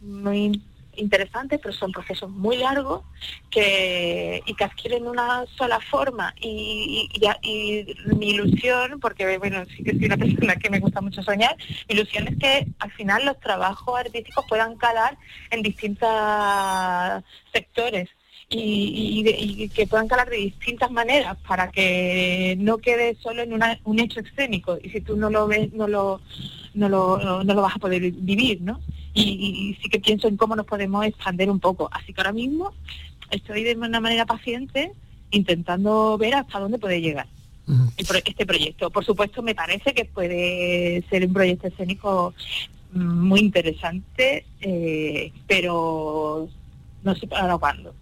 [SPEAKER 15] muy interesantes, pero son procesos muy largos que, y que adquieren una sola forma. Y, y- y y mi ilusión, porque bueno, sí que soy una persona que me gusta mucho soñar, mi ilusión es que al final los trabajos artísticos puedan calar en distintos sectores. Y, y y que puedan calar de distintas maneras para que no quede solo en una- un hecho escénico y si tú no lo ves no lo no lo, no lo vas a poder vivir ¿no? Y, sí que pienso en cómo nos podemos expandir un poco así que ahora mismo estoy de una manera paciente intentando ver hasta dónde puede llegar este proyecto. Por supuesto, me parece que puede ser un proyecto escénico mm, muy interesante, eh, pero no sé para cuándo.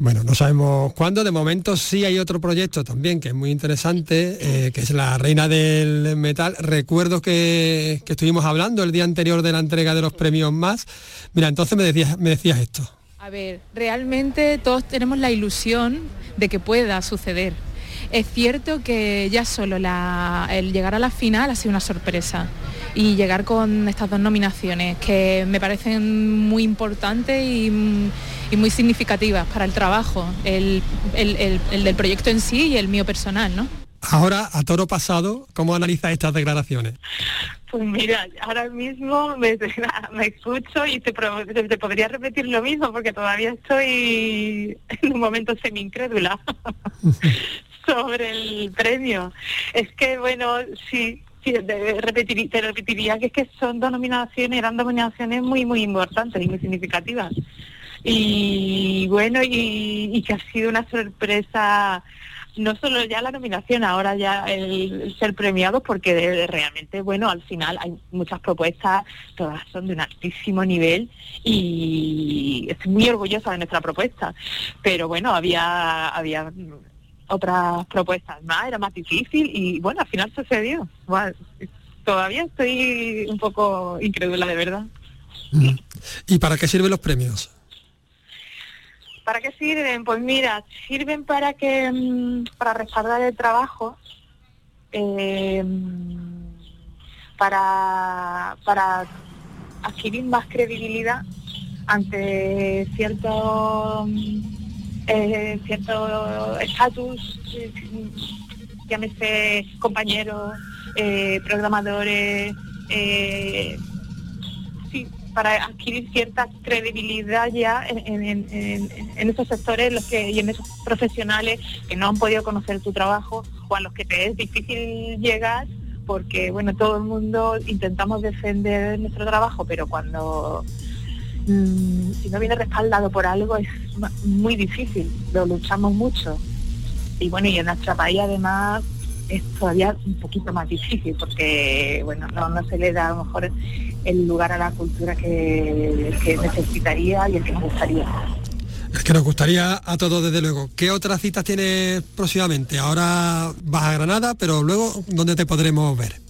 [SPEAKER 3] Bueno, no sabemos cuándo, de momento sí hay otro proyecto también que es muy interesante, eh, que es la Reina del Metal. Recuerdo que, que estuvimos hablando el día anterior de la entrega de los premios más. Mira, entonces me decías, esto.
[SPEAKER 6] A ver, realmente todos tenemos la ilusión de que pueda suceder. Es cierto que ya solo el llegar a la final ha sido una sorpresa y llegar con estas dos nominaciones que me parecen muy importantes y, y muy significativas para el trabajo, el, el- el- el del proyecto en sí y el mío personal, ¿no?
[SPEAKER 3] Ahora, a toro pasado, ¿cómo analizas estas declaraciones?
[SPEAKER 15] Pues mira, ahora mismo me, me escucho y te- te podría repetir lo mismo porque todavía estoy en un momento semi-incrédula sobre el premio. Es que, bueno, sí, sí de- repetir- te repetiría que es que son dos nominaciones, eran dos nominaciones muy, muy importantes y muy significativas. Y bueno, y, que ha sido una sorpresa no solo ya la nominación, ahora ya el, ser premiados, porque realmente, bueno, al final hay muchas propuestas, todas son de un altísimo nivel y estoy muy orgullosa de nuestra propuesta. Pero bueno, había, había otras propuestas más, era más difícil y bueno, al final sucedió. Bueno, todavía estoy un poco incrédula, de verdad.
[SPEAKER 3] ¿Y para qué sirven los premios?
[SPEAKER 15] ¿Para qué sirven? Pues mira, sirven para que mm, para respaldar el trabajo, eh, para, para adquirir más credibilidad ante cierto eh, cierto estatus, eh, llámese compañeros, eh, programadores, eh, sí, para adquirir cierta credibilidad ya en, en esos sectores los que, y en esos profesionales que no han podido conocer tu trabajo o a los que te es difícil llegar porque bueno todo el mundo intentamos defender nuestro trabajo pero cuando mm, si no viene respaldado por algo es muy difícil lo luchamos mucho y bueno y en nuestra país además es todavía un poquito más difícil porque bueno no, se le da a lo mejor el lugar a la cultura que, que necesitaría y el que nos gustaría
[SPEAKER 3] Es que nos gustaría a todos desde luego. ¿Qué otras citas tienes próximamente? Ahora vas a Granada, pero luego, ¿dónde te podremos ver?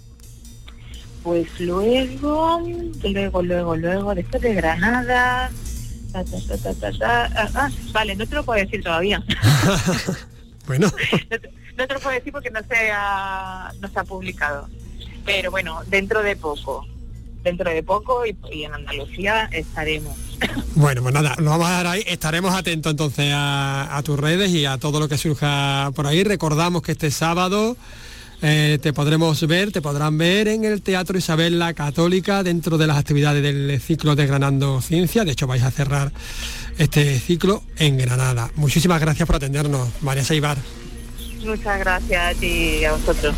[SPEAKER 15] Pues luego, luego, luego, luego, después de Granada, ta, ta, ta, ah, ah, vale, no te lo puedo decir todavía.
[SPEAKER 3] bueno.
[SPEAKER 15] No te, no te lo puedo decir porque no se ha, no se ha publicado. Pero bueno, dentro de poco, dentro de poco y, y en Andalucía estaremos.
[SPEAKER 3] Bueno, pues nada, lo vamos a dar ahí. Estaremos atentos entonces a, a tus redes y a todo lo que surja por ahí. Recordamos que este sábado eh, te podremos ver, te podrán ver en el Teatro Isabel la Católica dentro de las actividades del ciclo de Granando Ciencia. De hecho, vais a cerrar este ciclo en Granada. Muchísimas gracias por atendernos, María Saibar.
[SPEAKER 15] Muchas gracias a ti y a vosotros.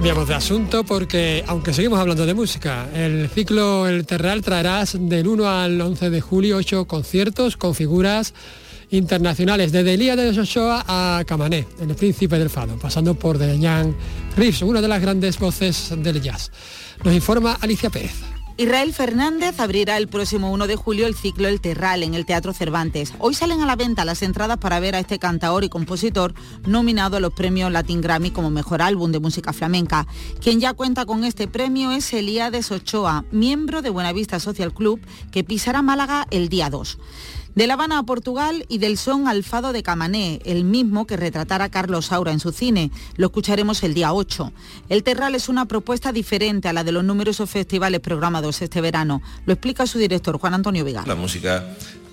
[SPEAKER 3] Cambiamos de asunto porque, aunque seguimos hablando de música, el ciclo El Terral traerás del 1 al 11 de julio ocho conciertos con figuras internacionales, desde Elías de Ochoa a Camané, el príncipe del fado, pasando por Dejan Reeves, una de las grandes voces del jazz. Nos informa Alicia Pérez.
[SPEAKER 16] Israel Fernández abrirá el próximo 1 de julio el ciclo El Terral en el Teatro Cervantes. Hoy salen a la venta las entradas para ver a este cantaor y compositor nominado a los premios Latin Grammy como mejor álbum de música flamenca. Quien ya cuenta con este premio es Elías Ochoa, miembro de Buenavista Social Club, que pisará Málaga el día 2. De La Habana a Portugal y del son al fado de Camané, el mismo que retratara Carlos Saura en su cine. Lo escucharemos el día 8. El Terral es una propuesta diferente a la de los numerosos festivales programados este verano. Lo explica su director, Juan Antonio Vega.
[SPEAKER 17] La música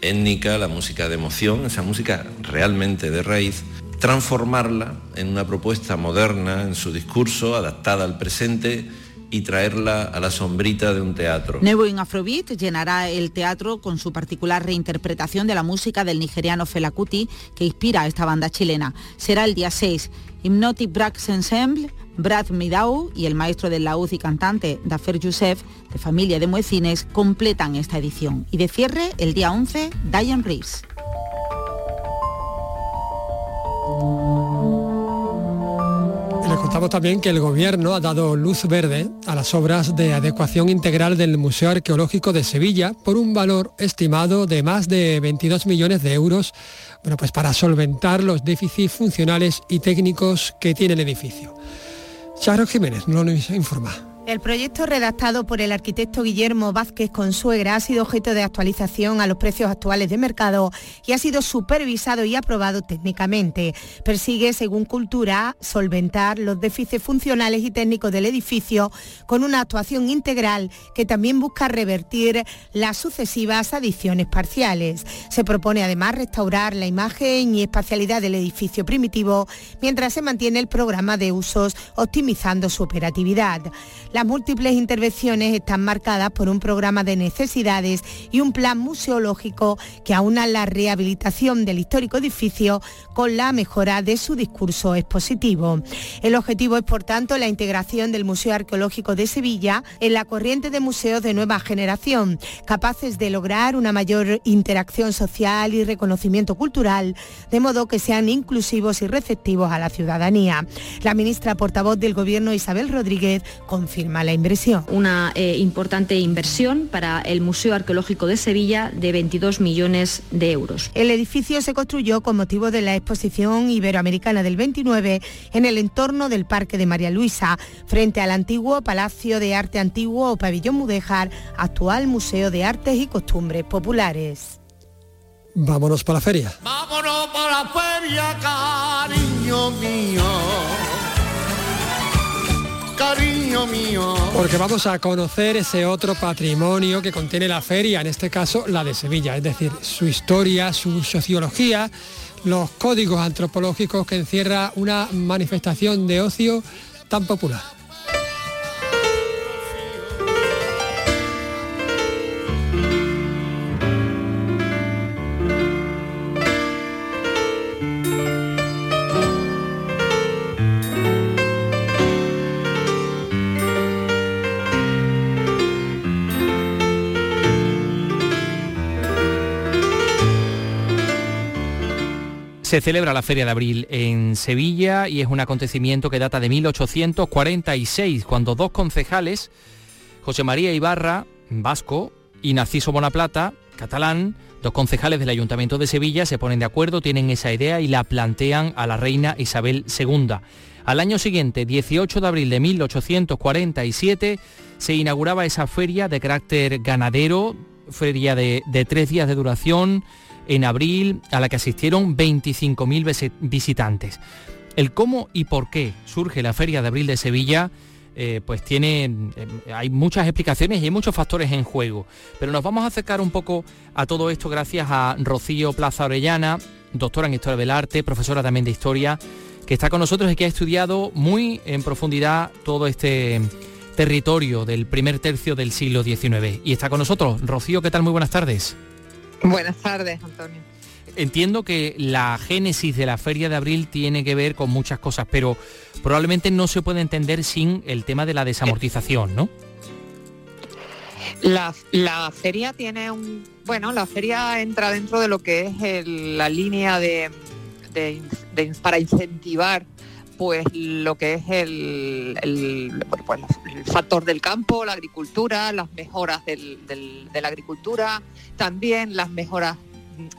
[SPEAKER 17] étnica, la música de emoción, esa música realmente de raíz, transformarla en una propuesta moderna en su discurso, adaptada al presente y traerla a la sombrita de un teatro.
[SPEAKER 16] Nuevo in Afrobeat llenará el teatro con su particular reinterpretación de la música del nigeriano Fela Kuti que inspira a esta banda chilena. Será el día 6. Hypnotic Brass Ensemble, Brad Midau y el maestro del laúd y cantante Dafer Youssef, de familia de muecines, completan esta edición. Y de cierre, el día 11, Diane Reeves.
[SPEAKER 3] Contamos también que el gobierno ha dado luz verde a las obras de adecuación integral del Museo Arqueológico de Sevilla por un valor estimado de más de 22 millones de euros, bueno, pues para solventar los déficits funcionales y técnicos que tiene el edificio. Charo Jiménez nos informa.
[SPEAKER 18] El proyecto redactado por el arquitecto Guillermo Vázquez Consuegra ha sido objeto de actualización a los precios actuales de mercado y ha sido supervisado y aprobado técnicamente. Persigue, según Cultura, solventar los déficits funcionales y técnicos del edificio con una actuación integral que también busca revertir las sucesivas adiciones parciales. Se propone además restaurar la imagen y espacialidad del edificio primitivo mientras se mantiene el programa de usos optimizando su operatividad. Las múltiples intervenciones están marcadas por un programa de necesidades y un plan museológico que aúna la rehabilitación del histórico edificio con la mejora de su discurso expositivo. El objetivo es, por tanto, la integración del Museo Arqueológico de Sevilla en la corriente de museos de nueva generación, capaces de lograr una mayor interacción social y reconocimiento cultural, de modo que sean inclusivos y receptivos a la ciudadanía. La ministra portavoz del Gobierno, Isabel Rodríguez, confirmó confirma la inversión.
[SPEAKER 19] Una eh, importante inversión para el Museo Arqueológico de Sevilla de 22 millones de euros.
[SPEAKER 18] El edificio se construyó con motivo de la exposición iberoamericana del 29 en el entorno del Parque de María Luisa, frente al antiguo Palacio de Arte Antiguo o Pabellón Mudéjar, actual Museo de Artes y Costumbres Populares.
[SPEAKER 3] Vámonos para la feria.
[SPEAKER 20] Vámonos para la feria, cariño mío. Cariño mío.
[SPEAKER 3] Porque vamos a conocer ese otro patrimonio que contiene la feria, en este caso la de Sevilla, es decir, su historia, su sociología, los códigos antropológicos que encierra una manifestación de ocio tan popular.
[SPEAKER 21] Se celebra la Feria de Abril en Sevilla y es un acontecimiento que data de 1846, cuando dos concejales, José María Ibarra, vasco, y Narciso Bonaplata, catalán, dos concejales del Ayuntamiento de Sevilla se ponen de acuerdo, tienen esa idea y la plantean a la reina Isabel II. Al año siguiente, 18 de abril de 1847, se inauguraba esa feria de carácter ganadero, feria de, de tres días de duración, en abril a la que asistieron 25.000 visitantes. El cómo y por qué surge la Feria de Abril de Sevilla, eh, pues tiene, eh, hay muchas explicaciones y hay muchos factores en juego. Pero nos vamos a acercar un poco a todo esto gracias a Rocío Plaza Orellana, doctora en Historia del Arte, profesora también de Historia, que está con nosotros y que ha estudiado muy en profundidad todo este territorio del primer tercio del siglo XIX. Y está con nosotros. Rocío, ¿qué tal? Muy buenas tardes.
[SPEAKER 22] Buenas tardes, Antonio.
[SPEAKER 21] Entiendo que la génesis de la Feria de Abril tiene que ver con muchas cosas, pero probablemente no se puede entender sin el tema de la desamortización, ¿no?
[SPEAKER 22] La, feria tiene un... Bueno, la feria entra dentro de lo que es la línea de, para incentivar pues lo que es el, pues, factor del campo, la agricultura, las mejoras de la agricultura, también las mejoras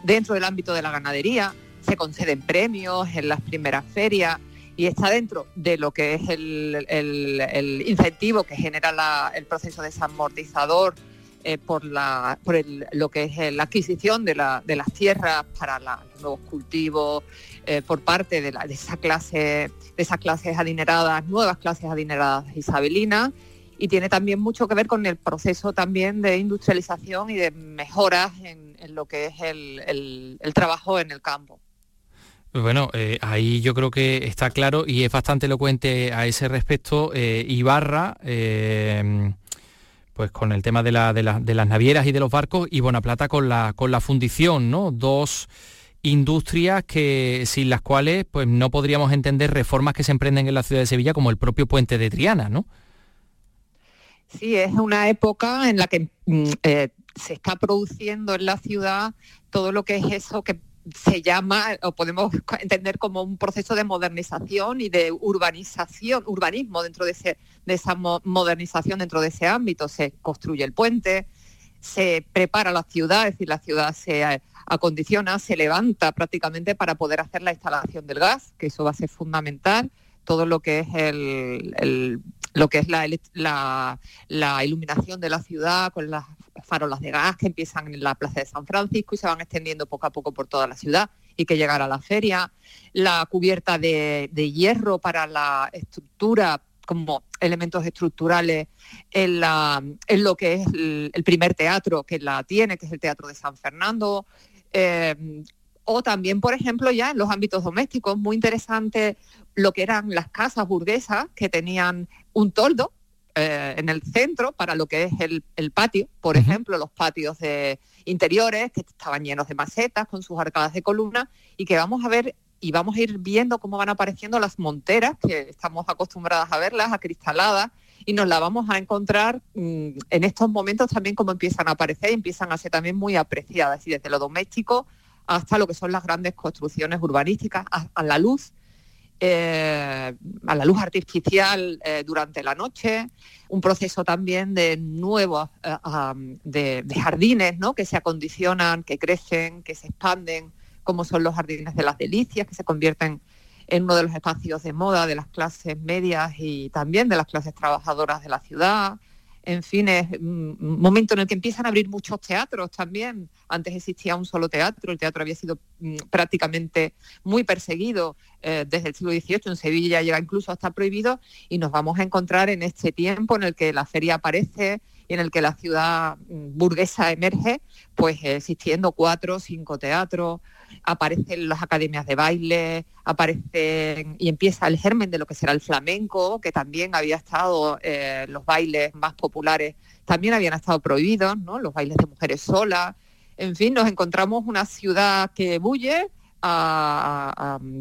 [SPEAKER 22] dentro del ámbito de la ganadería, se conceden premios en las primeras ferias y está dentro de lo que es el, incentivo que genera el proceso desamortizador eh, por, la, por lo que es la adquisición de, las tierras para los nuevos cultivos, eh, por parte de, esa clase, de esas clases adineradas, nuevas clases adineradas isabelinas, y tiene también mucho que ver con el proceso también de industrialización y de mejoras en, lo que es el, trabajo en el campo.
[SPEAKER 21] Bueno, eh, ahí yo creo que está claro y es bastante elocuente a ese respecto. Eh, Ibarra, pues con el tema de, de, las navieras y de los barcos, y Bonaplata con la, con la fundición, ¿no? Dos industrias que sin las cuales pues no podríamos entender reformas que se emprenden en la ciudad de Sevilla como el propio puente de Triana, ¿no?
[SPEAKER 22] Sí, es una época en la que mm, eh, se está produciendo en la ciudad todo lo que es eso que se llama o podemos entender como un proceso de modernización y de urbanización, urbanismo dentro de, ese, de esa modernización dentro de ese ámbito. Se construye el puente, se prepara la ciudad, es decir, la ciudad se acondiciona, se levanta prácticamente para poder hacer la instalación del gas, que eso va a ser fundamental, todo lo que es el, lo que es la, iluminación de la ciudad con las farolas de gas que empiezan en la plaza de San Francisco y se van extendiendo poco a poco por toda la ciudad y que llegar a la feria, la cubierta de, hierro para la estructura como elementos estructurales en, la, en lo que es el, el, primer teatro que la tiene, que es el Teatro de San Fernando, Em, o también, por ejemplo, ya en los ámbitos domésticos, muy interesante lo que eran las casas burguesas que tenían un toldo eh, en el centro para lo que es el, patio, por ejemplo, los patios de interiores que estaban llenos de macetas con sus arcadas de columna y que vamos a ver y vamos a ir viendo cómo van apareciendo las monteras, que estamos acostumbradas a verlas, acristaladas, y nos la vamos a encontrar mm, en estos momentos también como empiezan a aparecer y empiezan a ser también muy apreciadas, y desde lo doméstico hasta lo que son las grandes construcciones urbanísticas, a, la luz eh, a la luz artificial eh, durante la noche, un proceso también de nuevos de, jardines ¿no? que se acondicionan, que crecen, que se expanden, como son los jardines de las delicias, que se convierten en uno de los espacios de moda de las clases medias y también de las clases trabajadoras de la ciudad en fin, es un momento en el que empiezan a abrir muchos teatros también. Antes existía un solo teatro, el teatro había sido mm, prácticamente muy perseguido eh, desde el siglo XVIII, en Sevilla llega incluso hasta prohibido, y nos vamos a encontrar en este tiempo en el que la feria aparece y en el que la ciudad mm, burguesa emerge, pues existiendo cuatro o cinco teatros, aparecen las academias de baile, aparecen y empieza el germen de lo que será el flamenco, que también había estado, eh, los bailes más populares también habían estado prohibidos, ¿no? los bailes de mujeres solas. En fin, nos encontramos una ciudad que bulle,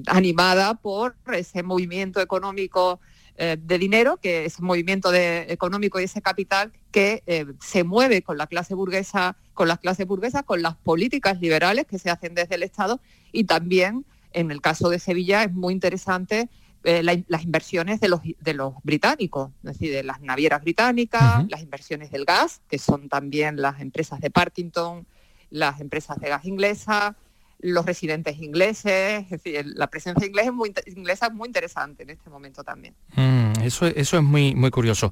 [SPEAKER 22] animada por ese movimiento económico eh, de dinero, que es un movimiento de, económico y ese capital que eh, se mueve con la clase burguesa, con las clases burguesas, con las políticas liberales que se hacen desde el Estado. Y también en el caso de Sevilla es muy interesante eh, las inversiones de los, de los británicos, es decir, de las navieras británicas, las inversiones del gas, que son también las empresas de Parkinson, las empresas de gas inglesas, los residentes ingleses, es decir, la presencia inglesa es muy, inglesa es muy interesante en este momento también.
[SPEAKER 21] Mm, eso, eso es muy, muy curioso.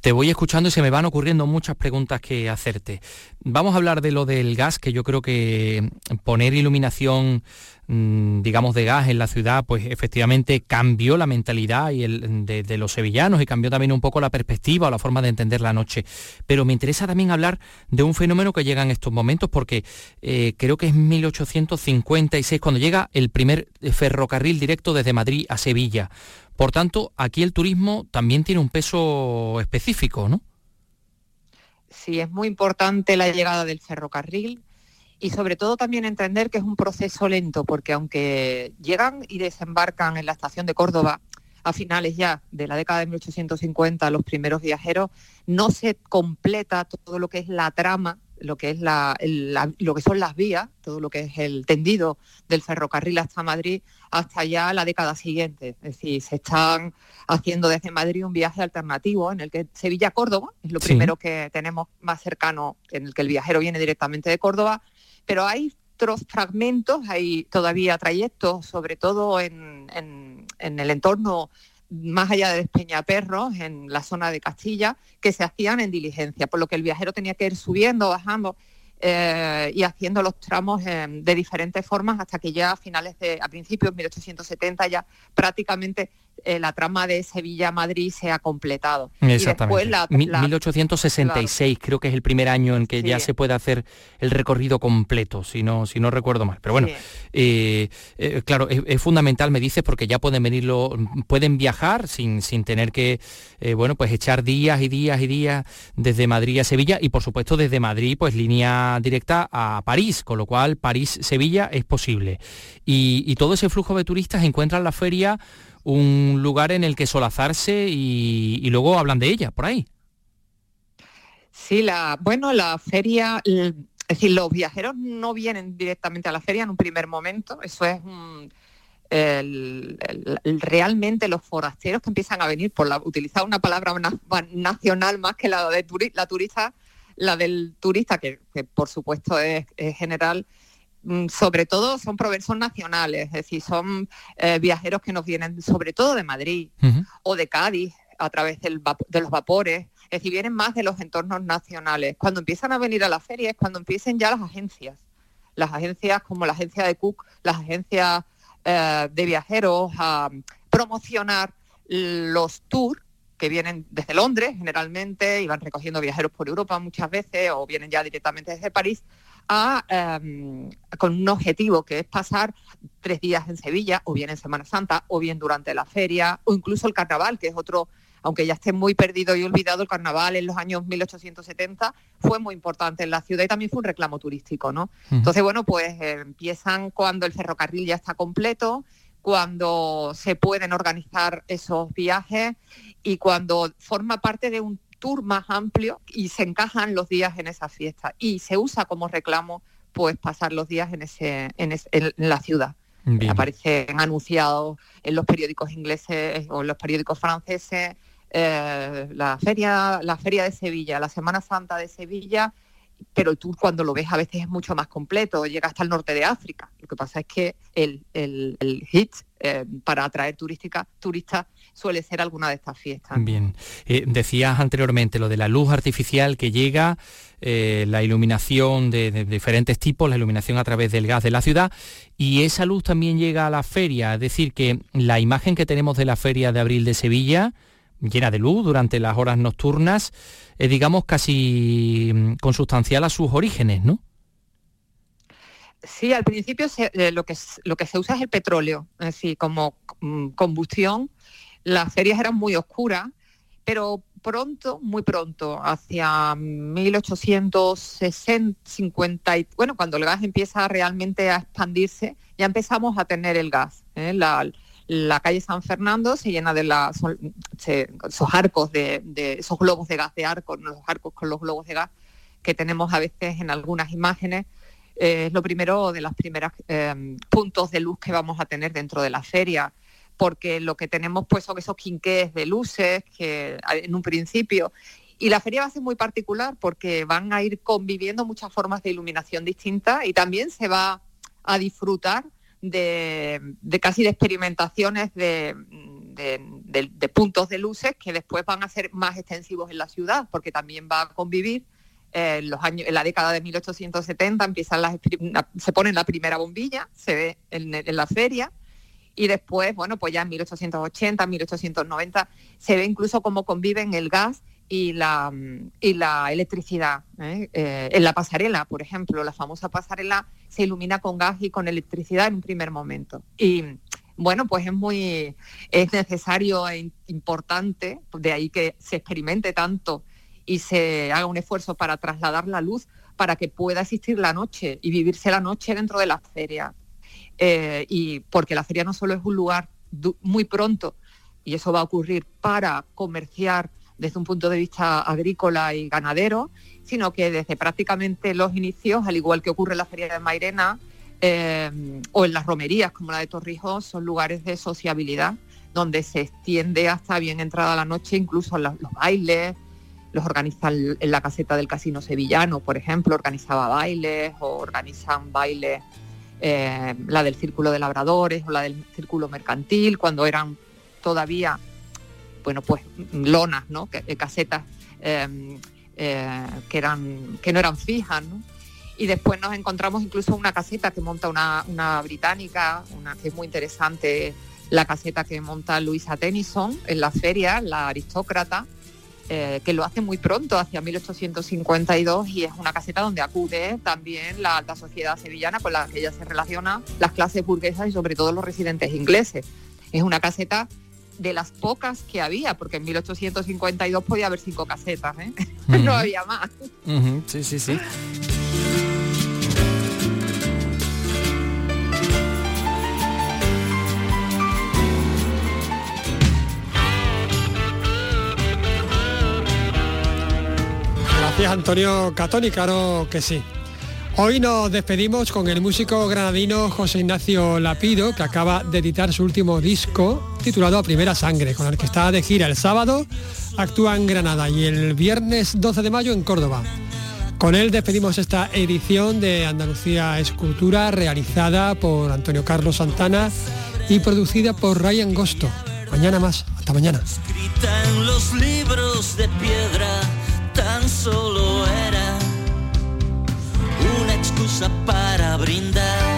[SPEAKER 21] Te voy escuchando y se me van ocurriendo muchas preguntas que hacerte. Vamos a hablar de lo del gas, que yo creo que poner iluminación digamos, de gas en la ciudad, pues efectivamente cambió la mentalidad y el, de, los sevillanos y cambió también un poco la perspectiva o la forma de entender la noche. Pero me interesa también hablar de un fenómeno que llega en estos momentos porque eh, creo que es 1856 cuando llega el primer ferrocarril directo desde Madrid a Sevilla. Por tanto, aquí el turismo también tiene un peso específico, ¿no?
[SPEAKER 22] Sí, es muy importante la llegada del ferrocarril y sobre todo también entender que es un proceso lento, porque aunque llegan y desembarcan en la estación de Córdoba a finales ya de la década de 1850 los primeros viajeros, no se completa todo lo que es la trama, lo que es la, lo que son las vías, todo lo que es el tendido del ferrocarril hasta Madrid hasta ya la década siguiente. Es decir, se están haciendo desde Madrid un viaje alternativo en el que Sevilla-Córdoba es lo primero que tenemos más cercano, en el que el viajero viene directamente de Córdoba pero hay otros fragmentos, hay todavía trayectos, sobre todo en, el entorno más allá de Despeñaperros, en la zona de Castilla, que se hacían en diligencia, por lo que el viajero tenía que ir subiendo, bajando eh, y haciendo los tramos de diferentes formas hasta que ya a finales de, a principios de 1870 ya prácticamente eh, la trama de Sevilla-Madrid se ha completado.
[SPEAKER 21] Exactamente. 1866 creo que es el primer año en que ya se puede hacer el recorrido completo, si no, si no recuerdo mal. Pero bueno, eh, eh, claro, es, fundamental, me dices, porque ya pueden venirlo, pueden viajar sin, sin tener que, bueno, pues echar días y días y días desde Madrid a Sevilla y por supuesto desde Madrid, pues línea directa a París, con lo cual París-Sevilla es posible. Y, y todo ese flujo de turistas encuentran la feria un lugar en el que solazarse y, luego hablan de ella, por ahí.
[SPEAKER 22] Sí, la, bueno, la feria, es decir, los viajeros no vienen directamente a la feria en un primer momento, eso es realmente los forasteros que empiezan a venir, por la, utilizar una palabra nacional más que la de la turista, la del turista, que, por supuesto es general, Mm, sobre todo son son nacionales, es decir, son eh, viajeros que nos vienen sobre todo de Madrid o de Cádiz a través de los vapores, es decir, vienen más de los entornos nacionales. Cuando empiezan a venir a la feria es cuando empiecen ya las agencias, las agencias como la agencia de Cook, las agencias eh, de viajeros a promocionar los tours que vienen desde Londres generalmente y van recogiendo viajeros por Europa muchas veces o vienen ya directamente desde París Em, con un objetivo que es pasar tres días en Sevilla, o bien en Semana Santa, o bien durante la feria, o incluso el carnaval, que es otro, aunque ya esté muy perdido y olvidado, el carnaval en los años 1870 fue muy importante en la ciudad y también fue un reclamo turístico, ¿no? Entonces, bueno, pues empiezan cuando el ferrocarril ya está completo, cuando se pueden organizar esos viajes y cuando forma parte de un tour más amplio y se encajan los días en esa fiesta y se usa como reclamo pues pasar los días en, ese, en, la ciudad. Aparecen anunciados en los periódicos ingleses o en los periódicos franceses. Eh, la feria, la feria de Sevilla, la Semana Santa de Sevilla, pero el tour cuando lo ves a veces es mucho más completo, llega hasta el norte de África. Lo que pasa es que el, hit eh, para atraer turística, turistas suele ser alguna de estas fiestas.
[SPEAKER 21] Bien, eh, decías anteriormente lo de la luz artificial que llega, eh, la iluminación de, diferentes tipos, la iluminación a través del gas de la ciudad, y esa luz también llega a la feria, es decir, que la imagen que tenemos de la feria de abril de Sevilla, llena de luz durante las horas nocturnas, es digamos casi mm, consustancial a sus orígenes, ¿no?
[SPEAKER 22] Sí, al principio eh, lo, que, lo que se usa es el petróleo, es decir, como mm, combustión las ferias eran muy oscuras, pero pronto, muy pronto, hacia 1860, 50, bueno, cuando el gas empieza realmente a expandirse, ya empezamos a tener el gas. ¿eh? La, calle San Fernando se llena de esos arcos de, esos globos de gas de arco, los arcos con los globos de gas que tenemos a veces en algunas imágenes. Eh, es lo primero de los primeros eh, puntos de luz que vamos a tener dentro de la feria porque lo que tenemos pues son esos quinqués de luces que en un principio. Y la feria va a ser muy particular porque van a ir conviviendo muchas formas de iluminación distintas y también se va a disfrutar de, casi de experimentaciones de, puntos de luces que después van a ser más extensivos en la ciudad porque también va a convivir eh, en, los años, la década de 1870 empiezan las, se pone la primera bombilla, se ve en la feria, y después, bueno, pues ya en 1880, 1890 se ve incluso cómo conviven el gas y la, y la electricidad. ¿eh? Eh, en la pasarela, por ejemplo, la famosa pasarela se ilumina con gas y con electricidad en un primer momento. Y bueno, pues es muy es necesario e importante, de ahí que se experimente tanto y se haga un esfuerzo para trasladar la luz para que pueda existir la noche y vivirse la noche dentro de la feria. Eh, y porque la feria no solo es un lugar muy pronto, y eso va a ocurrir para comerciar desde un punto de vista agrícola y ganadero, sino que desde prácticamente los inicios, al igual que ocurre en la feria de Mairena eh, o en las romerías como la de Torrijos, son lugares de sociabilidad donde se extiende hasta bien entrada la noche, incluso los, los bailes, los organizan en la caseta del Casino Sevillano, por ejemplo, organizaba bailes o organizan bailes eh, la del Círculo de Labradores o la del Círculo Mercantil, cuando eran todavía, bueno, pues lonas, ¿no? Eh, casetas eh, que, eran, que no eran fijas, Y después nos encontramos incluso una caseta que monta una, una británica, una que es muy interesante, la caseta que monta Luisa Tennyson en la feria, la aristócrata, eh, que lo hace muy pronto, hacia 1852, y es una caseta donde acude también la alta sociedad sevillana con la que ella se relaciona, las clases burguesas y sobre todo los residentes ingleses. Es una caseta de las pocas que había, porque en 1852 podía haber cinco casetas, ¿eh? no había más.
[SPEAKER 21] Sí, sí, sí.
[SPEAKER 3] Gracias Antonio Catoni, claro que sí. Hoy nos despedimos con el músico granadino José Ignacio Lapido, que acaba de editar su último disco titulado A Primera Sangre, con el que está de gira el sábado, actúa en Granada y el viernes 12 de mayo en Córdoba. Con él despedimos esta edición de Andalucía Escultura realizada por Antonio Carlos Santana y producida por Ryan Gosto. Mañana más, hasta mañana.
[SPEAKER 23] Tan solo era una excusa para brindar